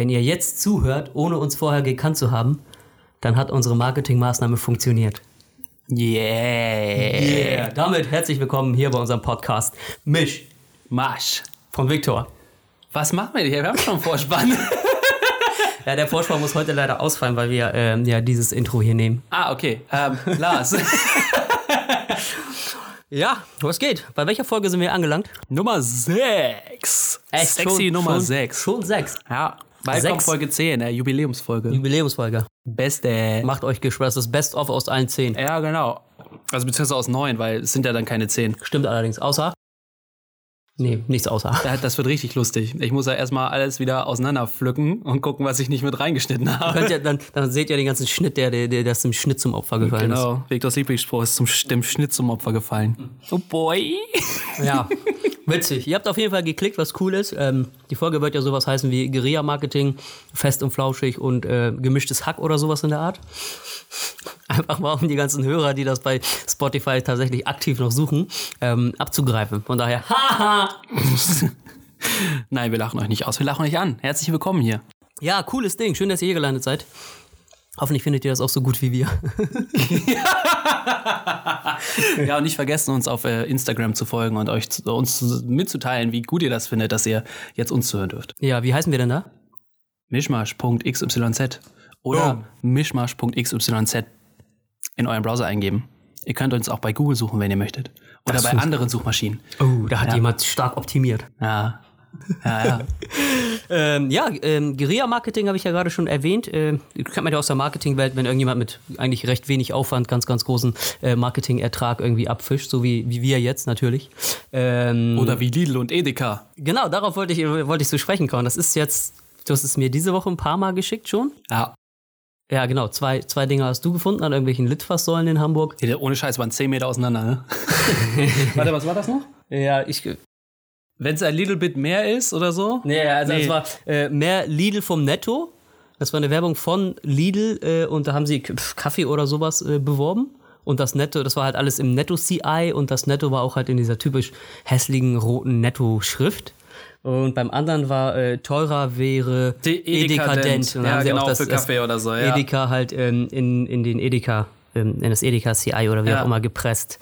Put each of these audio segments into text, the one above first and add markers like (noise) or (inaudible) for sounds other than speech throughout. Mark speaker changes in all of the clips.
Speaker 1: Wenn ihr jetzt zuhört, ohne uns vorher gekannt zu haben, dann hat unsere Marketingmaßnahme funktioniert.
Speaker 2: Yeah.
Speaker 1: Yeah. Damit herzlich willkommen hier bei unserem Podcast Misch
Speaker 2: Marsch.
Speaker 1: von Viktor.
Speaker 2: Was machen wir hier? Wir haben schon einen Vorspann. (laughs)
Speaker 1: Ja, der Vorspann muss heute leider ausfallen, weil wir ähm, ja dieses Intro hier nehmen.
Speaker 2: ah, okay. Ähm, Lars. (laughs)
Speaker 1: Ja, was geht? Bei welcher Folge sind wir angelangt?
Speaker 2: Nummer 6. Sexy
Speaker 1: schon,
Speaker 2: Nummer
Speaker 1: schon,
Speaker 2: 6.
Speaker 1: Schon sechs.
Speaker 2: Ja. Kommt Folge 10, äh, Jubiläumsfolge.
Speaker 1: Jubiläumsfolge.
Speaker 2: Beste.
Speaker 1: Macht euch Gespann, das ist das Best-of aus allen zehn.
Speaker 2: Ja, genau. Also beziehungsweise aus 9, weil es sind ja dann keine 10.
Speaker 1: Stimmt allerdings. Außer? Nee, nichts außer.
Speaker 2: Ja, Das wird richtig lustig. Ich muss ja erstmal alles wieder auseinanderpflücken und gucken, was ich nicht mit reingeschnitten habe.
Speaker 1: Ihr, dann, dann seht ihr den ganzen Schnitt, der, der, der das dem Schnitt zum Opfer gefallen
Speaker 2: Genau, Viktors Lieblingsspruch ist zum dem Schnitt zum Opfer gefallen. Oh boy.
Speaker 1: ist. Ja, (laughs) witzig. Ihr habt auf jeden Fall geklickt, was cool ist. Ähm, die Folge wird ja sowas heißen wie Guerilla-Marketing, fest und flauschig und äh, gemischtes Hack oder sowas in der Art. (laughs) Einfach mal, um die ganzen Hörer, die das bei Spotify tatsächlich aktiv noch suchen, ähm, abzugreifen. Von daher, (laughs) haha!
Speaker 2: Nein, wir lachen euch nicht aus, wir lachen euch an. Herzlich willkommen hier.
Speaker 1: Ja, cooles Ding. Schön, dass ihr hier gelandet seid. Hoffentlich findet ihr das auch so gut wie wir. (laughs)
Speaker 2: Ja, und nicht vergessen, uns auf äh, Instagram zu folgen und euch zu, uns zu- mitzuteilen, wie gut ihr das findet, dass ihr jetzt uns zuhören dürft.
Speaker 1: Ja, wie heißen wir denn da?
Speaker 2: Mischmasch.xyz oder mischmasch.xyz in euren Browser eingeben. Ihr könnt uns auch bei Google suchen, wenn ihr möchtet. Oder
Speaker 1: Das
Speaker 2: bei anderen Suchmaschinen.
Speaker 1: Oh, da hat jemand stark optimiert.
Speaker 2: Ja. Ja, ja. (laughs)
Speaker 1: Ähm, ja, ähm, Guerilla-Marketing habe ich ja gerade schon erwähnt. Ähm, kennt man ja aus der Marketingwelt, wenn irgendjemand mit eigentlich recht wenig Aufwand ganz, ganz großen äh, Marketingertrag irgendwie abfischt, so wie, wie wir jetzt natürlich. Ähm,
Speaker 2: Oder wie Lidl und Edeka.
Speaker 1: genau, darauf wollte ich, wollte ich zu sprechen kommen. Das ist jetzt, du hast es mir diese Woche ein paar Mal geschickt schon.
Speaker 2: Ja.
Speaker 1: Ja, genau, zwei, zwei Dinge hast du gefunden an irgendwelchen Litfaßsäulen in Hamburg.
Speaker 2: Die- Ohne Scheiß waren 10 Meter auseinander, ne? (laughs) Warte, was war das noch?
Speaker 1: Ja, ich.
Speaker 2: Wenn es ein little bit mehr ist oder so?
Speaker 1: Nee, also
Speaker 2: Nee.
Speaker 1: es war äh, mehr Lidl vom Netto. Das war eine Werbung von Lidl äh, und da haben sie Kaffee oder sowas äh, beworben. Und das Netto, das war halt alles im Netto-CI und das Netto war auch halt in dieser typisch hässlichen roten Netto-Schrift. Und beim anderen war äh, teurer wäre
Speaker 2: Die Edekadent.
Speaker 1: Und da
Speaker 2: Ja,
Speaker 1: haben sie
Speaker 2: genau,
Speaker 1: auch das,
Speaker 2: für Kaffee oder so, ja.
Speaker 1: Edeka halt ähm, in, in den Edeka, in das Edeka CI oder wie
Speaker 2: Ja.
Speaker 1: auch immer gepresst.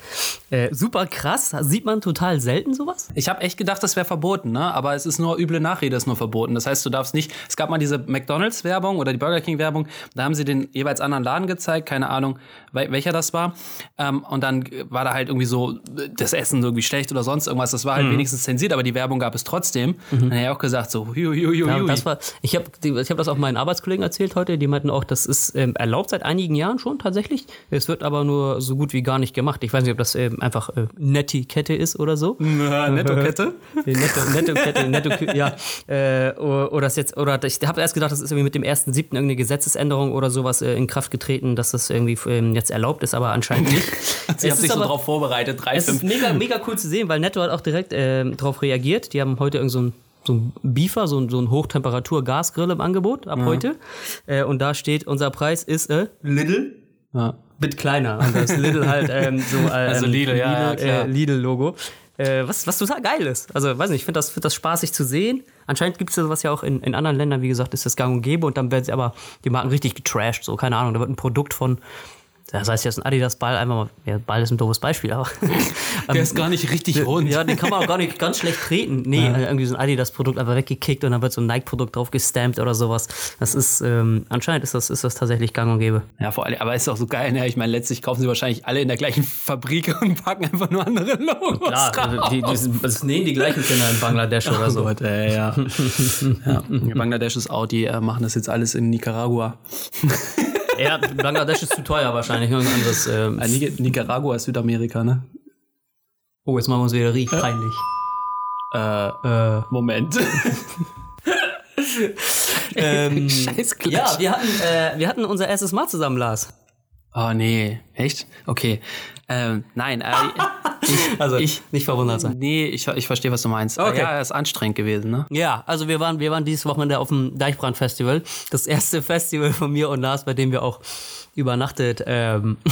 Speaker 1: Äh, super krass, sieht man total selten sowas.
Speaker 2: Ich habe echt gedacht, das wäre verboten, ne? Aber es ist nur üble Nachrede, ist nur verboten. Das heißt, du darfst nicht. Es gab mal diese McDonalds-Werbung oder die Burger King-Werbung. Da haben sie den jeweils anderen Laden gezeigt, keine Ahnung, welcher das war. Ähm, und dann war da halt irgendwie so das Essen irgendwie schlecht oder sonst irgendwas. Das war
Speaker 1: Mhm.
Speaker 2: halt wenigstens zensiert, aber die Werbung gab es trotzdem. Dann habe ich auch gesagt so, hui, hui, hui,
Speaker 1: Ja, das war, ich habe ich hab das auch meinen Arbeitskollegen erzählt heute. Die meinten auch, das ist ähm, erlaubt seit einigen Jahren schon tatsächlich. Es wird aber nur so gut wie gar nicht gemacht. Ich weiß nicht, ob das ähm, einfach äh, Netiquette ist oder so. (laughs)
Speaker 2: Netto-Kette. (laughs)
Speaker 1: Netto, Netto-Kette, Netto, ja. Äh, oder, oder das jetzt, oder ich habe erst gedacht, das ist irgendwie mit dem 1.7. irgendeine Gesetzesänderung oder sowas äh, in Kraft getreten, dass das irgendwie ähm, jetzt erlaubt ist, aber anscheinend nicht. (laughs)
Speaker 2: Sie haben sich
Speaker 1: ist
Speaker 2: so
Speaker 1: aber-
Speaker 2: drauf vorbereitet. Drei,
Speaker 1: es ist
Speaker 2: fünf.
Speaker 1: mega, mega cool zu sehen, weil Netto hat auch direkt ähm, darauf reagiert. Die haben heute irgend so ein so ein Beefer, so ein, so ein Hochtemperatur-Gasgrill im Angebot ab heute. Äh, und da steht, unser Preis ist äh, Lidl.
Speaker 2: Ja.
Speaker 1: Bit kleiner. Und das Lidl halt ähm, so äh, (laughs)
Speaker 2: Also Lidl, ja, klar.
Speaker 1: äh, Lidl-Logo. Äh, was, was total geil ist. Also, weiß nicht, ich finde das, find das spaßig zu sehen. Anscheinend gibt es ja sowas ja auch in, in anderen Ländern, wie gesagt, ist das gang und gäbe und dann werden sie aber die Marken richtig getrashed, so, keine Ahnung, da wird ein Produkt von, das heißt jetzt ein Adidas-Ball, einfach mal, ja, Ball ist ein doofes Beispiel, aber. (laughs)
Speaker 2: Der ist (laughs) gar nicht richtig rund.
Speaker 1: Ja, den kann man auch gar nicht ganz schlecht treten. (laughs) Nee, äh, irgendwie so ein Adidas-Produkt einfach weggekickt und dann wird so ein Nike-Produkt drauf gestampt oder sowas. Das ist, ähm, anscheinend ist das, ist das tatsächlich gang und gäbe.
Speaker 2: Ja, vor allem, aber ist auch so geil, ne? Ich meine, letztlich kaufen sie wahrscheinlich alle in der gleichen Fabrik und packen einfach nur andere Logos.
Speaker 1: Klar, also die, die, das nähen die gleichen Kinder in Bangladesch oder so.
Speaker 2: Gott, ey, ja. ja. Bangladesch ist out, die äh, machen das jetzt alles in Nicaragua.
Speaker 1: Ja, Bangladesch ist zu teuer wahrscheinlich. Irgendein anderes. Ähm,
Speaker 2: Äh, Nicaragua ist Südamerika, ne?
Speaker 1: oh, jetzt machen wir uns wieder richtig peinlich.
Speaker 2: Äh,
Speaker 1: Äh,
Speaker 2: Moment. (laughs)
Speaker 1: ähm,
Speaker 2: Scheiß Clash.
Speaker 1: ja, wir hatten, äh, wir hatten unser erstes Mal zusammen, Lars.
Speaker 2: Oh, nee. Echt? Okay. Ähm, nein, äh, (laughs)
Speaker 1: Also,
Speaker 2: Ich-
Speaker 1: nicht verwundert sein.
Speaker 2: nee, ich, ich verstehe, was du meinst.
Speaker 1: Okay.
Speaker 2: Ja, ist anstrengend gewesen, ne?
Speaker 1: Ja, also wir waren, wir waren dieses Wochenende auf dem Deichbrand-Festival. Das erste (laughs) Festival von mir und Lars, bei dem wir auch übernachtet. Ähm. (laughs)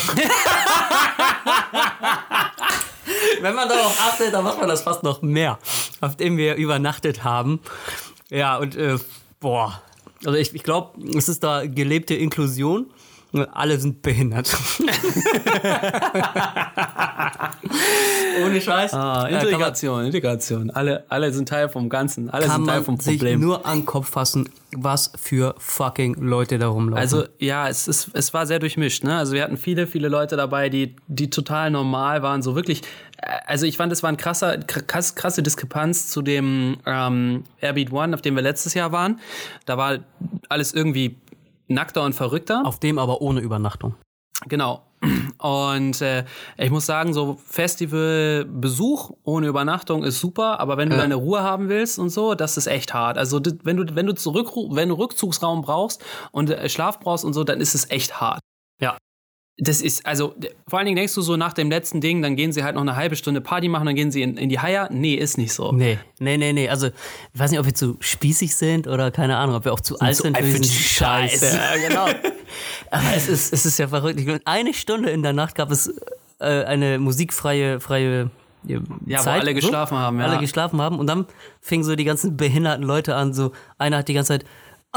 Speaker 1: Wenn man darauf achtet, dann macht man das fast noch mehr, auf dem wir übernachtet haben. Ja, und äh, boah, Also ich, ich glaube, es ist da gelebte Inklusion. Alle sind behindert. Ohne Scheiß.
Speaker 2: Ah,
Speaker 1: man-
Speaker 2: Integration, Integration. Alle, alle sind Teil vom Ganzen. Alle sind Teil
Speaker 1: man
Speaker 2: vom
Speaker 1: sich
Speaker 2: Problem.
Speaker 1: nur an den Kopf fassen, was für fucking Leute da rumlaufen.
Speaker 2: Also ja, es, ist, es war sehr durchmischt. Ne? Also wir hatten viele, viele Leute dabei, die, die total normal waren. So wirklich, äh, also ich fand, es war eine krasser, krass, krasse Diskrepanz zu dem ähm, Airbeat One, auf dem wir letztes Jahr waren. Da war alles irgendwie nackter und verrückter.
Speaker 1: auf dem aber ohne Übernachtung.
Speaker 2: Genau. Und äh, ich muss sagen, so Festivalbesuch ohne Übernachtung ist super, aber wenn du
Speaker 1: Ja.
Speaker 2: deine Ruhe haben willst und so, das ist echt hart. Also das- wenn du wenn du zurück wenn du Rückzugsraum brauchst und äh, Schlaf brauchst und so, dann ist es echt hart.
Speaker 1: Ja.
Speaker 2: Das ist, also, vor allen Dingen denkst du so nach dem letzten Ding, dann gehen sie halt noch eine halbe Stunde Party machen, dann gehen sie in, in die Haier. Nee, ist nicht so.
Speaker 1: Nee, nee, nee, nee. Also, ich weiß nicht, ob wir zu spießig sind oder keine Ahnung, ob wir auch zu sind
Speaker 2: alt
Speaker 1: für
Speaker 2: für
Speaker 1: diesen Scheiß.
Speaker 2: Scheiß.
Speaker 1: Ja, genau. (laughs) Aber es ist, es ist ja verrückt. Eine Stunde in der Nacht gab es äh, eine musikfreie freie
Speaker 2: Ja, wo
Speaker 1: Zeit,
Speaker 2: alle geschlafen haben, ja.
Speaker 1: Alle geschlafen haben und dann fingen so die ganzen behinderten Leute an, so einer hat die ganze Zeit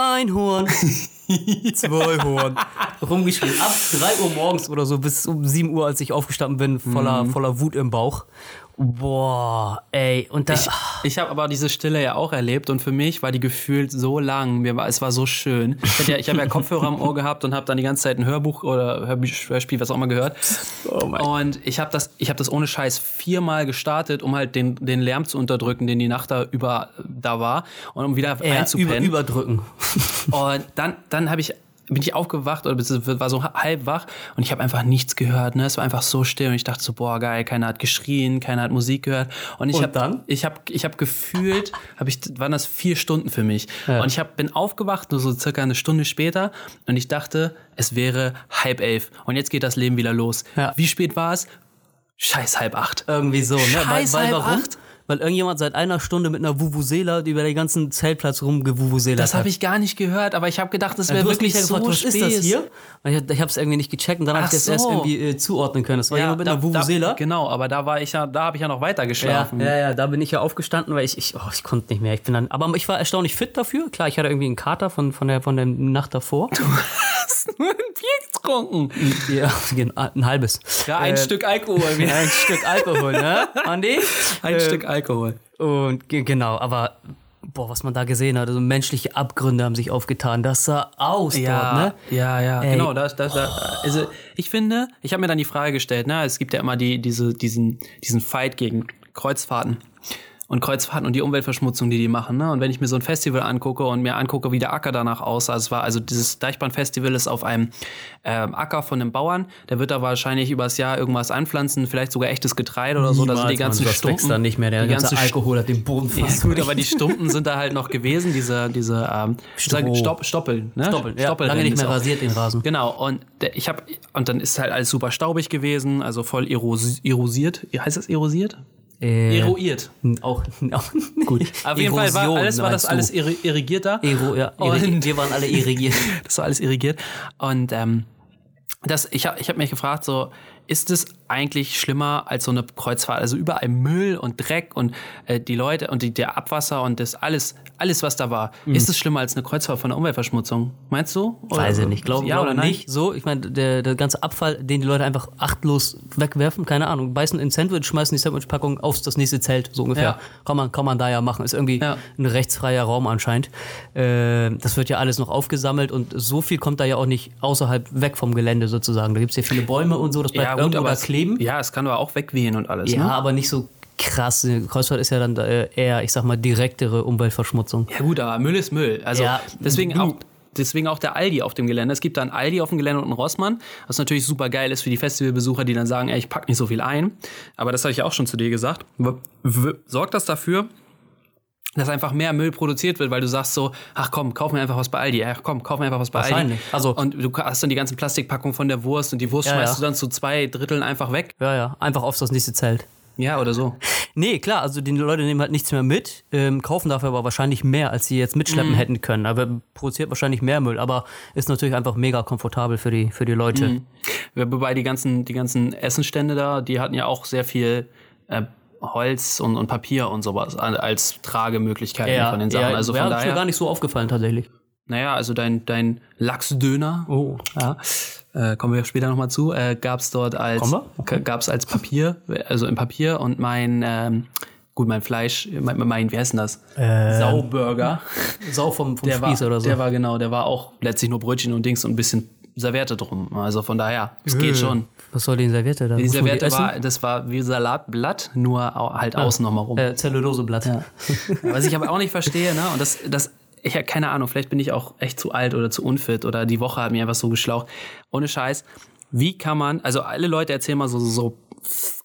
Speaker 1: ein Horn, (laughs) zwei Horn rumgeschrien. Ab 3 Uhr morgens oder so bis um 7 Uhr, als ich aufgestanden bin, voller,
Speaker 2: Mhm.
Speaker 1: voller Wut im Bauch. Boah, ey. Und da,
Speaker 2: Ich, ich habe aber diese Stille ja auch erlebt und für mich war die gefühlt so lang. Mir war, es war so schön. Ich, ja, ich habe ja Kopfhörer am Ohr gehabt und habe dann die ganze Zeit ein Hörbuch oder Hörspiel, was auch immer gehört.
Speaker 1: Oh
Speaker 2: und ich habe das, ich habe das ohne Scheiß viermal gestartet, um halt den, den Lärm zu unterdrücken, den die Nacht da über da war und um wieder
Speaker 1: ja, über,
Speaker 2: einzupennen.
Speaker 1: überdrücken.
Speaker 2: Und dann, dann habe ich bin ich aufgewacht oder war so halb wach und ich habe einfach nichts gehört. Ne? Es war einfach so still und ich dachte so, boah, geil, keiner hat geschrien, keiner hat Musik gehört. Und ich habe
Speaker 1: dann?
Speaker 2: ich habe ich habe gefühlt, (laughs) habe ich waren das vier Stunden für mich.
Speaker 1: Ja.
Speaker 2: Und ich hab, bin aufgewacht, nur so circa eine Stunde später und ich dachte, es wäre halb elf und jetzt geht das Leben wieder los.
Speaker 1: Ja.
Speaker 2: Wie spät war es? Scheiß halb acht.
Speaker 1: Irgendwie so, ne? Weil,
Speaker 2: Scheiß
Speaker 1: weil
Speaker 2: halb
Speaker 1: warum?
Speaker 2: acht.
Speaker 1: Weil irgendjemand seit einer Stunde mit einer Vuvuzela über den ganzen Zeltplatz rumgewuvuzelat
Speaker 2: Das habe ich gar nicht gehört, aber ich habe gedacht, das wäre
Speaker 1: Du hast mich
Speaker 2: wirklich
Speaker 1: ja gefragt,
Speaker 2: so
Speaker 1: was ist das hier? Und ich, ich habe es irgendwie nicht gecheckt und dann habe ich das erst
Speaker 2: so.
Speaker 1: irgendwie äh, zuordnen können. Das war jemand mit einer Vuvuzela.
Speaker 2: Da, genau, aber da war ich ja, da habe ich ja noch weiter
Speaker 1: Ja,
Speaker 2: geschlafen.
Speaker 1: ja, ja, da bin ich ja aufgestanden, weil ich, ich, oh, ich konnte nicht mehr. Ich bin dann, aber ich war erstaunlich fit dafür. Klar, ich hatte irgendwie einen Kater von, von, der, von der Nacht davor.
Speaker 2: hast nur ein Bier getrunken.
Speaker 1: ja, genau, ein halbes.
Speaker 2: Ja, ein
Speaker 1: Äh,
Speaker 2: Stück Alkohol. (laughs)
Speaker 1: Ein Stück Alkohol, ne, Andi?
Speaker 2: Ein
Speaker 1: Äh,
Speaker 2: Stück Alkohol.
Speaker 1: Und ge- genau, aber boah, was man da gesehen hat, also menschliche Abgründe haben sich aufgetan. Das sah aus dort, ne?
Speaker 2: ja, ja,
Speaker 1: Ey.
Speaker 2: genau. Das, das, das, also ich finde, ich habe mir dann die Frage gestellt, ne, es gibt ja immer die, diese, diesen, diesen Fight gegen Kreuzfahrten. Und Kreuzfahrten und die Umweltverschmutzung, die die machen. Ne? Und wenn ich mir so ein Festival angucke und mir angucke, wie der Acker danach aussah, es war also dieses Deichbahnfestival ist auf einem ähm, Acker von einem Bauern, der wird da wahrscheinlich übers Jahr irgendwas anpflanzen, vielleicht sogar echtes Getreide oder so. Da sind die
Speaker 1: Niemals,
Speaker 2: ganzen
Speaker 1: Mann,
Speaker 2: Stumpen,
Speaker 1: da nicht mehr. Der
Speaker 2: die
Speaker 1: ganze
Speaker 2: ganze
Speaker 1: Alkohol hat den Boden (laughs)
Speaker 2: ja,
Speaker 1: fast
Speaker 2: gut, aber die (laughs) Stumpen sind da halt noch gewesen, diese, diese ähm,
Speaker 1: Stroh.
Speaker 2: Stopp, Stoppeln. Ne?
Speaker 1: Stoppeln, ja,
Speaker 2: Stoppeln
Speaker 1: lange nicht mehr rasiert, den Rasen.
Speaker 2: Genau, und der, ich habe und dann ist halt alles super staubig gewesen, also voll eros erosiert. Heißt das erosiert?
Speaker 1: Äh,
Speaker 2: Eroiert.
Speaker 1: auch, (laughs) auch gut.
Speaker 2: Auf jeden Fall war alles, war das alles irri- irrigiert da.
Speaker 1: Ero, ja,
Speaker 2: Und- (laughs)
Speaker 1: wir waren alle irrigiert. (laughs)
Speaker 2: Das war alles irrigiert. Und ähm, das, ich habe ich hab mich gefragt, so, ist es eigentlich schlimmer als so eine Kreuzfahrt? Also überall Müll und Dreck und äh, die Leute und die, der Abwasser und das alles, alles, was da war. Ist es schlimmer als eine Kreuzfahrt von der Umweltverschmutzung? Meinst du? Oder-
Speaker 1: Weiß ich nicht, glaube
Speaker 2: ja
Speaker 1: glaub
Speaker 2: oder nein?
Speaker 1: nicht. So, ich meine, der, der ganze Abfall, den die Leute einfach achtlos wegwerfen, keine Ahnung, beißen in Sandwich, schmeißen die Sandwichpackung aufs das nächste Zelt, so ungefähr.
Speaker 2: Ja.
Speaker 1: Kann, man, kann man da ja machen. Ist irgendwie
Speaker 2: Ja.
Speaker 1: ein rechtsfreier Raum anscheinend. Äh, das wird ja alles noch aufgesammelt und so viel kommt da ja auch nicht außerhalb weg vom Gelände sozusagen. Da gibt es ja viele Bäume und so, das bleibt
Speaker 2: Ja, gut,
Speaker 1: irgendwo da kleben.
Speaker 2: ja, es kann aber auch wegwehen und alles.
Speaker 1: Ja,
Speaker 2: Ne?
Speaker 1: aber nicht so krass. Kreuzfahrt ist ja dann äh, eher, ich sag mal, direktere Umweltverschmutzung.
Speaker 2: Ja gut, aber Müll ist Müll. Also
Speaker 1: Ja,
Speaker 2: deswegen
Speaker 1: du-
Speaker 2: auch deswegen auch der Aldi auf dem Gelände. Es gibt da einen Aldi auf dem Gelände und einen Rossmann, was natürlich super geil ist für die Festivalbesucher, die dann sagen, ey, ich pack nicht so viel ein. Aber das habe ich ja auch schon zu dir gesagt. Sorgt das dafür, dass einfach mehr Müll produziert wird, weil du sagst so, ach komm, kauf mir einfach was bei Aldi. Ach komm, kauf mir einfach was bei Aldi.
Speaker 1: Also-
Speaker 2: und du hast dann die ganzen Plastikpackungen von der Wurst und die Wurst
Speaker 1: Ja,
Speaker 2: schmeißt
Speaker 1: ja.
Speaker 2: du dann zu zwei Dritteln einfach weg.
Speaker 1: Ja, ja, einfach aufs das nächste Zelt.
Speaker 2: Ja, oder so.
Speaker 1: Nee, klar, also die Leute nehmen halt nichts mehr mit, ähm, kaufen dafür aber wahrscheinlich mehr, als sie jetzt mitschleppen hätten können. Aber produziert wahrscheinlich mehr Müll, aber ist natürlich einfach mega komfortabel für die, für die Leute.
Speaker 2: Wobei die ganzen, die ganzen Essenstände da, die hatten ja auch sehr viel äh, Holz und, und Papier und sowas als Tragemöglichkeiten von den Sachen. also
Speaker 1: ja,
Speaker 2: von
Speaker 1: ist mir gar
Speaker 2: daher.
Speaker 1: nicht so aufgefallen tatsächlich.
Speaker 2: naja, also dein, dein Lachsdöner.
Speaker 1: Oh.
Speaker 2: Ja. Äh, kommen wir später nochmal zu. Äh, gab es dort als?
Speaker 1: Okay.
Speaker 2: gab's als Papier, also im Papier und mein ähm, gut mein Fleisch, mein, mein wie heißt denn das? Sauburger.
Speaker 1: Sau vom, vom
Speaker 2: Der
Speaker 1: Spieß
Speaker 2: war,
Speaker 1: oder so.
Speaker 2: der war genau, der war auch letztlich nur Brötchen und Dings und ein bisschen Serviette drum. Also von daher, es geht schon.
Speaker 1: Was soll die Serviette da?
Speaker 2: Die Serviette
Speaker 1: essen?
Speaker 2: war, das war wie Salatblatt, nur halt außen nochmal rum.
Speaker 1: Äh, Zelluloseblatt. (laughs)
Speaker 2: Was ich aber auch nicht verstehe, ne? Und das, das, ich habe keine Ahnung, vielleicht bin ich auch echt zu alt oder zu unfit oder die Woche hat mir einfach so geschlaucht. Ohne Scheiß. Wie kann man, also alle Leute erzählen mal so, so, so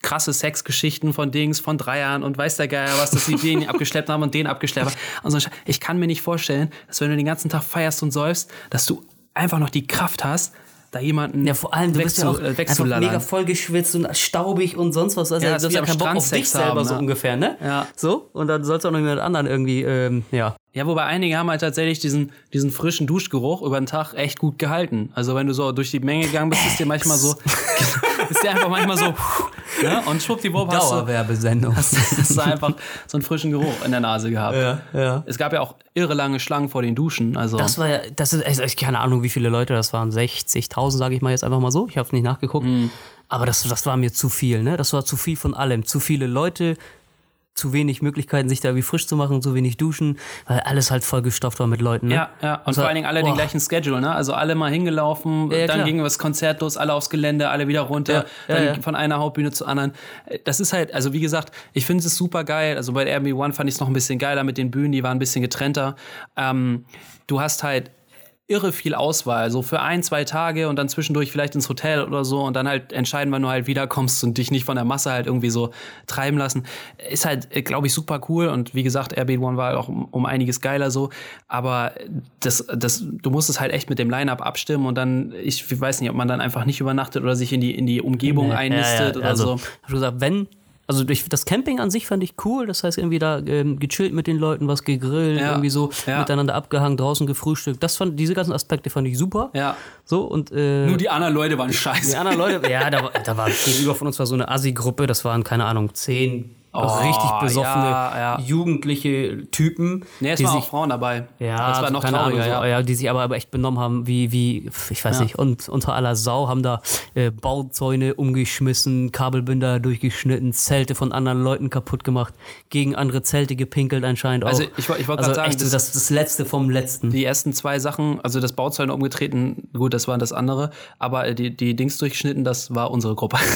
Speaker 2: krasse Sexgeschichten von Dings, von Dreiern und weiß der Geier was, dass sie den (laughs) abgeschleppt haben und den abgeschleppt haben. Und so, ich kann mir nicht vorstellen, dass wenn du den ganzen Tag feierst und säufst, dass du einfach noch die Kraft hast, da jemanden
Speaker 1: Ja, vor allem, du bist ja auch
Speaker 2: äh, wegzulallern.
Speaker 1: mega vollgeschwitzt und staubig und sonst was. Also,
Speaker 2: Ja,
Speaker 1: du hast ja keinen Bock auf dich selber
Speaker 2: haben,
Speaker 1: so
Speaker 2: ne?
Speaker 1: ungefähr, ne?
Speaker 2: Ja.
Speaker 1: So, und dann sollst du auch noch mit anderen irgendwie, ähm, ja.
Speaker 2: Ja, wobei einige haben halt tatsächlich diesen, diesen frischen Duschgeruch über den Tag echt gut gehalten. Also wenn du so durch die Menge gegangen bist, ist dir manchmal so, (laughs) ist dir einfach manchmal so, ne? und schwuppdiwupp hast du,
Speaker 1: Dauerwerbesendung. (laughs)
Speaker 2: hast du einfach so einen frischen Geruch in der Nase gehabt.
Speaker 1: Ja, ja.
Speaker 2: Es gab ja auch irre lange Schlangen vor den Duschen. Also
Speaker 1: Das war ja, das ist, also ich keine Ahnung, wie viele Leute das waren. 60.000, sage ich mal jetzt einfach mal so. Ich habe nicht nachgeguckt.
Speaker 2: Mhm.
Speaker 1: Aber das, das war mir zu viel, ne? Das war zu viel von allem. Zu viele Leute, zu wenig Möglichkeiten, sich da irgendwie frisch zu machen, zu wenig duschen, weil alles halt vollgestopft war mit Leuten, ne?
Speaker 2: ja, ja. Und
Speaker 1: Also,
Speaker 2: vor allen Dingen alle den
Speaker 1: boah.
Speaker 2: gleichen Schedule, ne? Also alle mal hingelaufen,
Speaker 1: Ja, ja,
Speaker 2: dann
Speaker 1: klar.
Speaker 2: ging das Konzert los, alle aufs Gelände, alle wieder runter,
Speaker 1: Ja,
Speaker 2: dann von einer Hauptbühne zur anderen. Das ist halt, also wie gesagt, ich finde es super geil. Also bei Airbnb One fand ich es noch ein bisschen geiler mit den Bühnen, die waren ein bisschen getrennter. Ähm, du hast halt irre viel Auswahl, so für ein, zwei Tage und dann zwischendurch vielleicht ins Hotel oder so und dann halt entscheiden, wann du halt wiederkommst und dich nicht von der Masse halt irgendwie so treiben lassen. Ist halt, glaube ich, super cool und wie gesagt, Airbnb One war auch um, um einiges geiler so, aber das, das, du musst es halt echt mit dem Line-Up abstimmen und dann, ich weiß nicht, ob man dann einfach nicht übernachtet oder sich in die, in die Umgebung einnistet oder
Speaker 1: also,
Speaker 2: so.
Speaker 1: Hab schon gesagt, wenn, also durch das Camping an sich fand ich cool. Das heißt, irgendwie da ähm, gechillt mit den Leuten, was gegrillt,
Speaker 2: Ja,
Speaker 1: irgendwie so
Speaker 2: ja.
Speaker 1: miteinander abgehangen, draußen gefrühstückt. Das fand, diese ganzen Aspekte fand ich super.
Speaker 2: Ja.
Speaker 1: So und äh,
Speaker 2: Nur die anderen Leute waren scheiße.
Speaker 1: die anderen Leute, ja, da, war- (laughs) da war gegenüber von uns war so eine Assi-Gruppe, das waren, keine Ahnung, zehn
Speaker 2: Oh,
Speaker 1: richtig besoffene
Speaker 2: ja, ja.
Speaker 1: jugendliche Typen.
Speaker 2: Nee, es waren
Speaker 1: sich,
Speaker 2: auch Frauen dabei.
Speaker 1: ja,
Speaker 2: das war noch
Speaker 1: keine
Speaker 2: trauriger,
Speaker 1: Ahnung,
Speaker 2: ja.
Speaker 1: ja. die sich aber, aber echt benommen haben, wie, wie, ich weiß nicht, und unter aller Sau haben da äh, Bauzäune umgeschmissen, Kabelbinder durchgeschnitten, Zelte von anderen Leuten kaputt gemacht, gegen andere Zelte gepinkelt anscheinend auch.
Speaker 2: Also ich ich wollte
Speaker 1: also
Speaker 2: grad sagen,
Speaker 1: echt
Speaker 2: das-
Speaker 1: das, das Letzte vom Letzten.
Speaker 2: Die ersten zwei Sachen, also das Bauzäune umgetreten, gut, das war das andere, aber die, die Dings durchgeschnitten, das war unsere Gruppe. (laughs)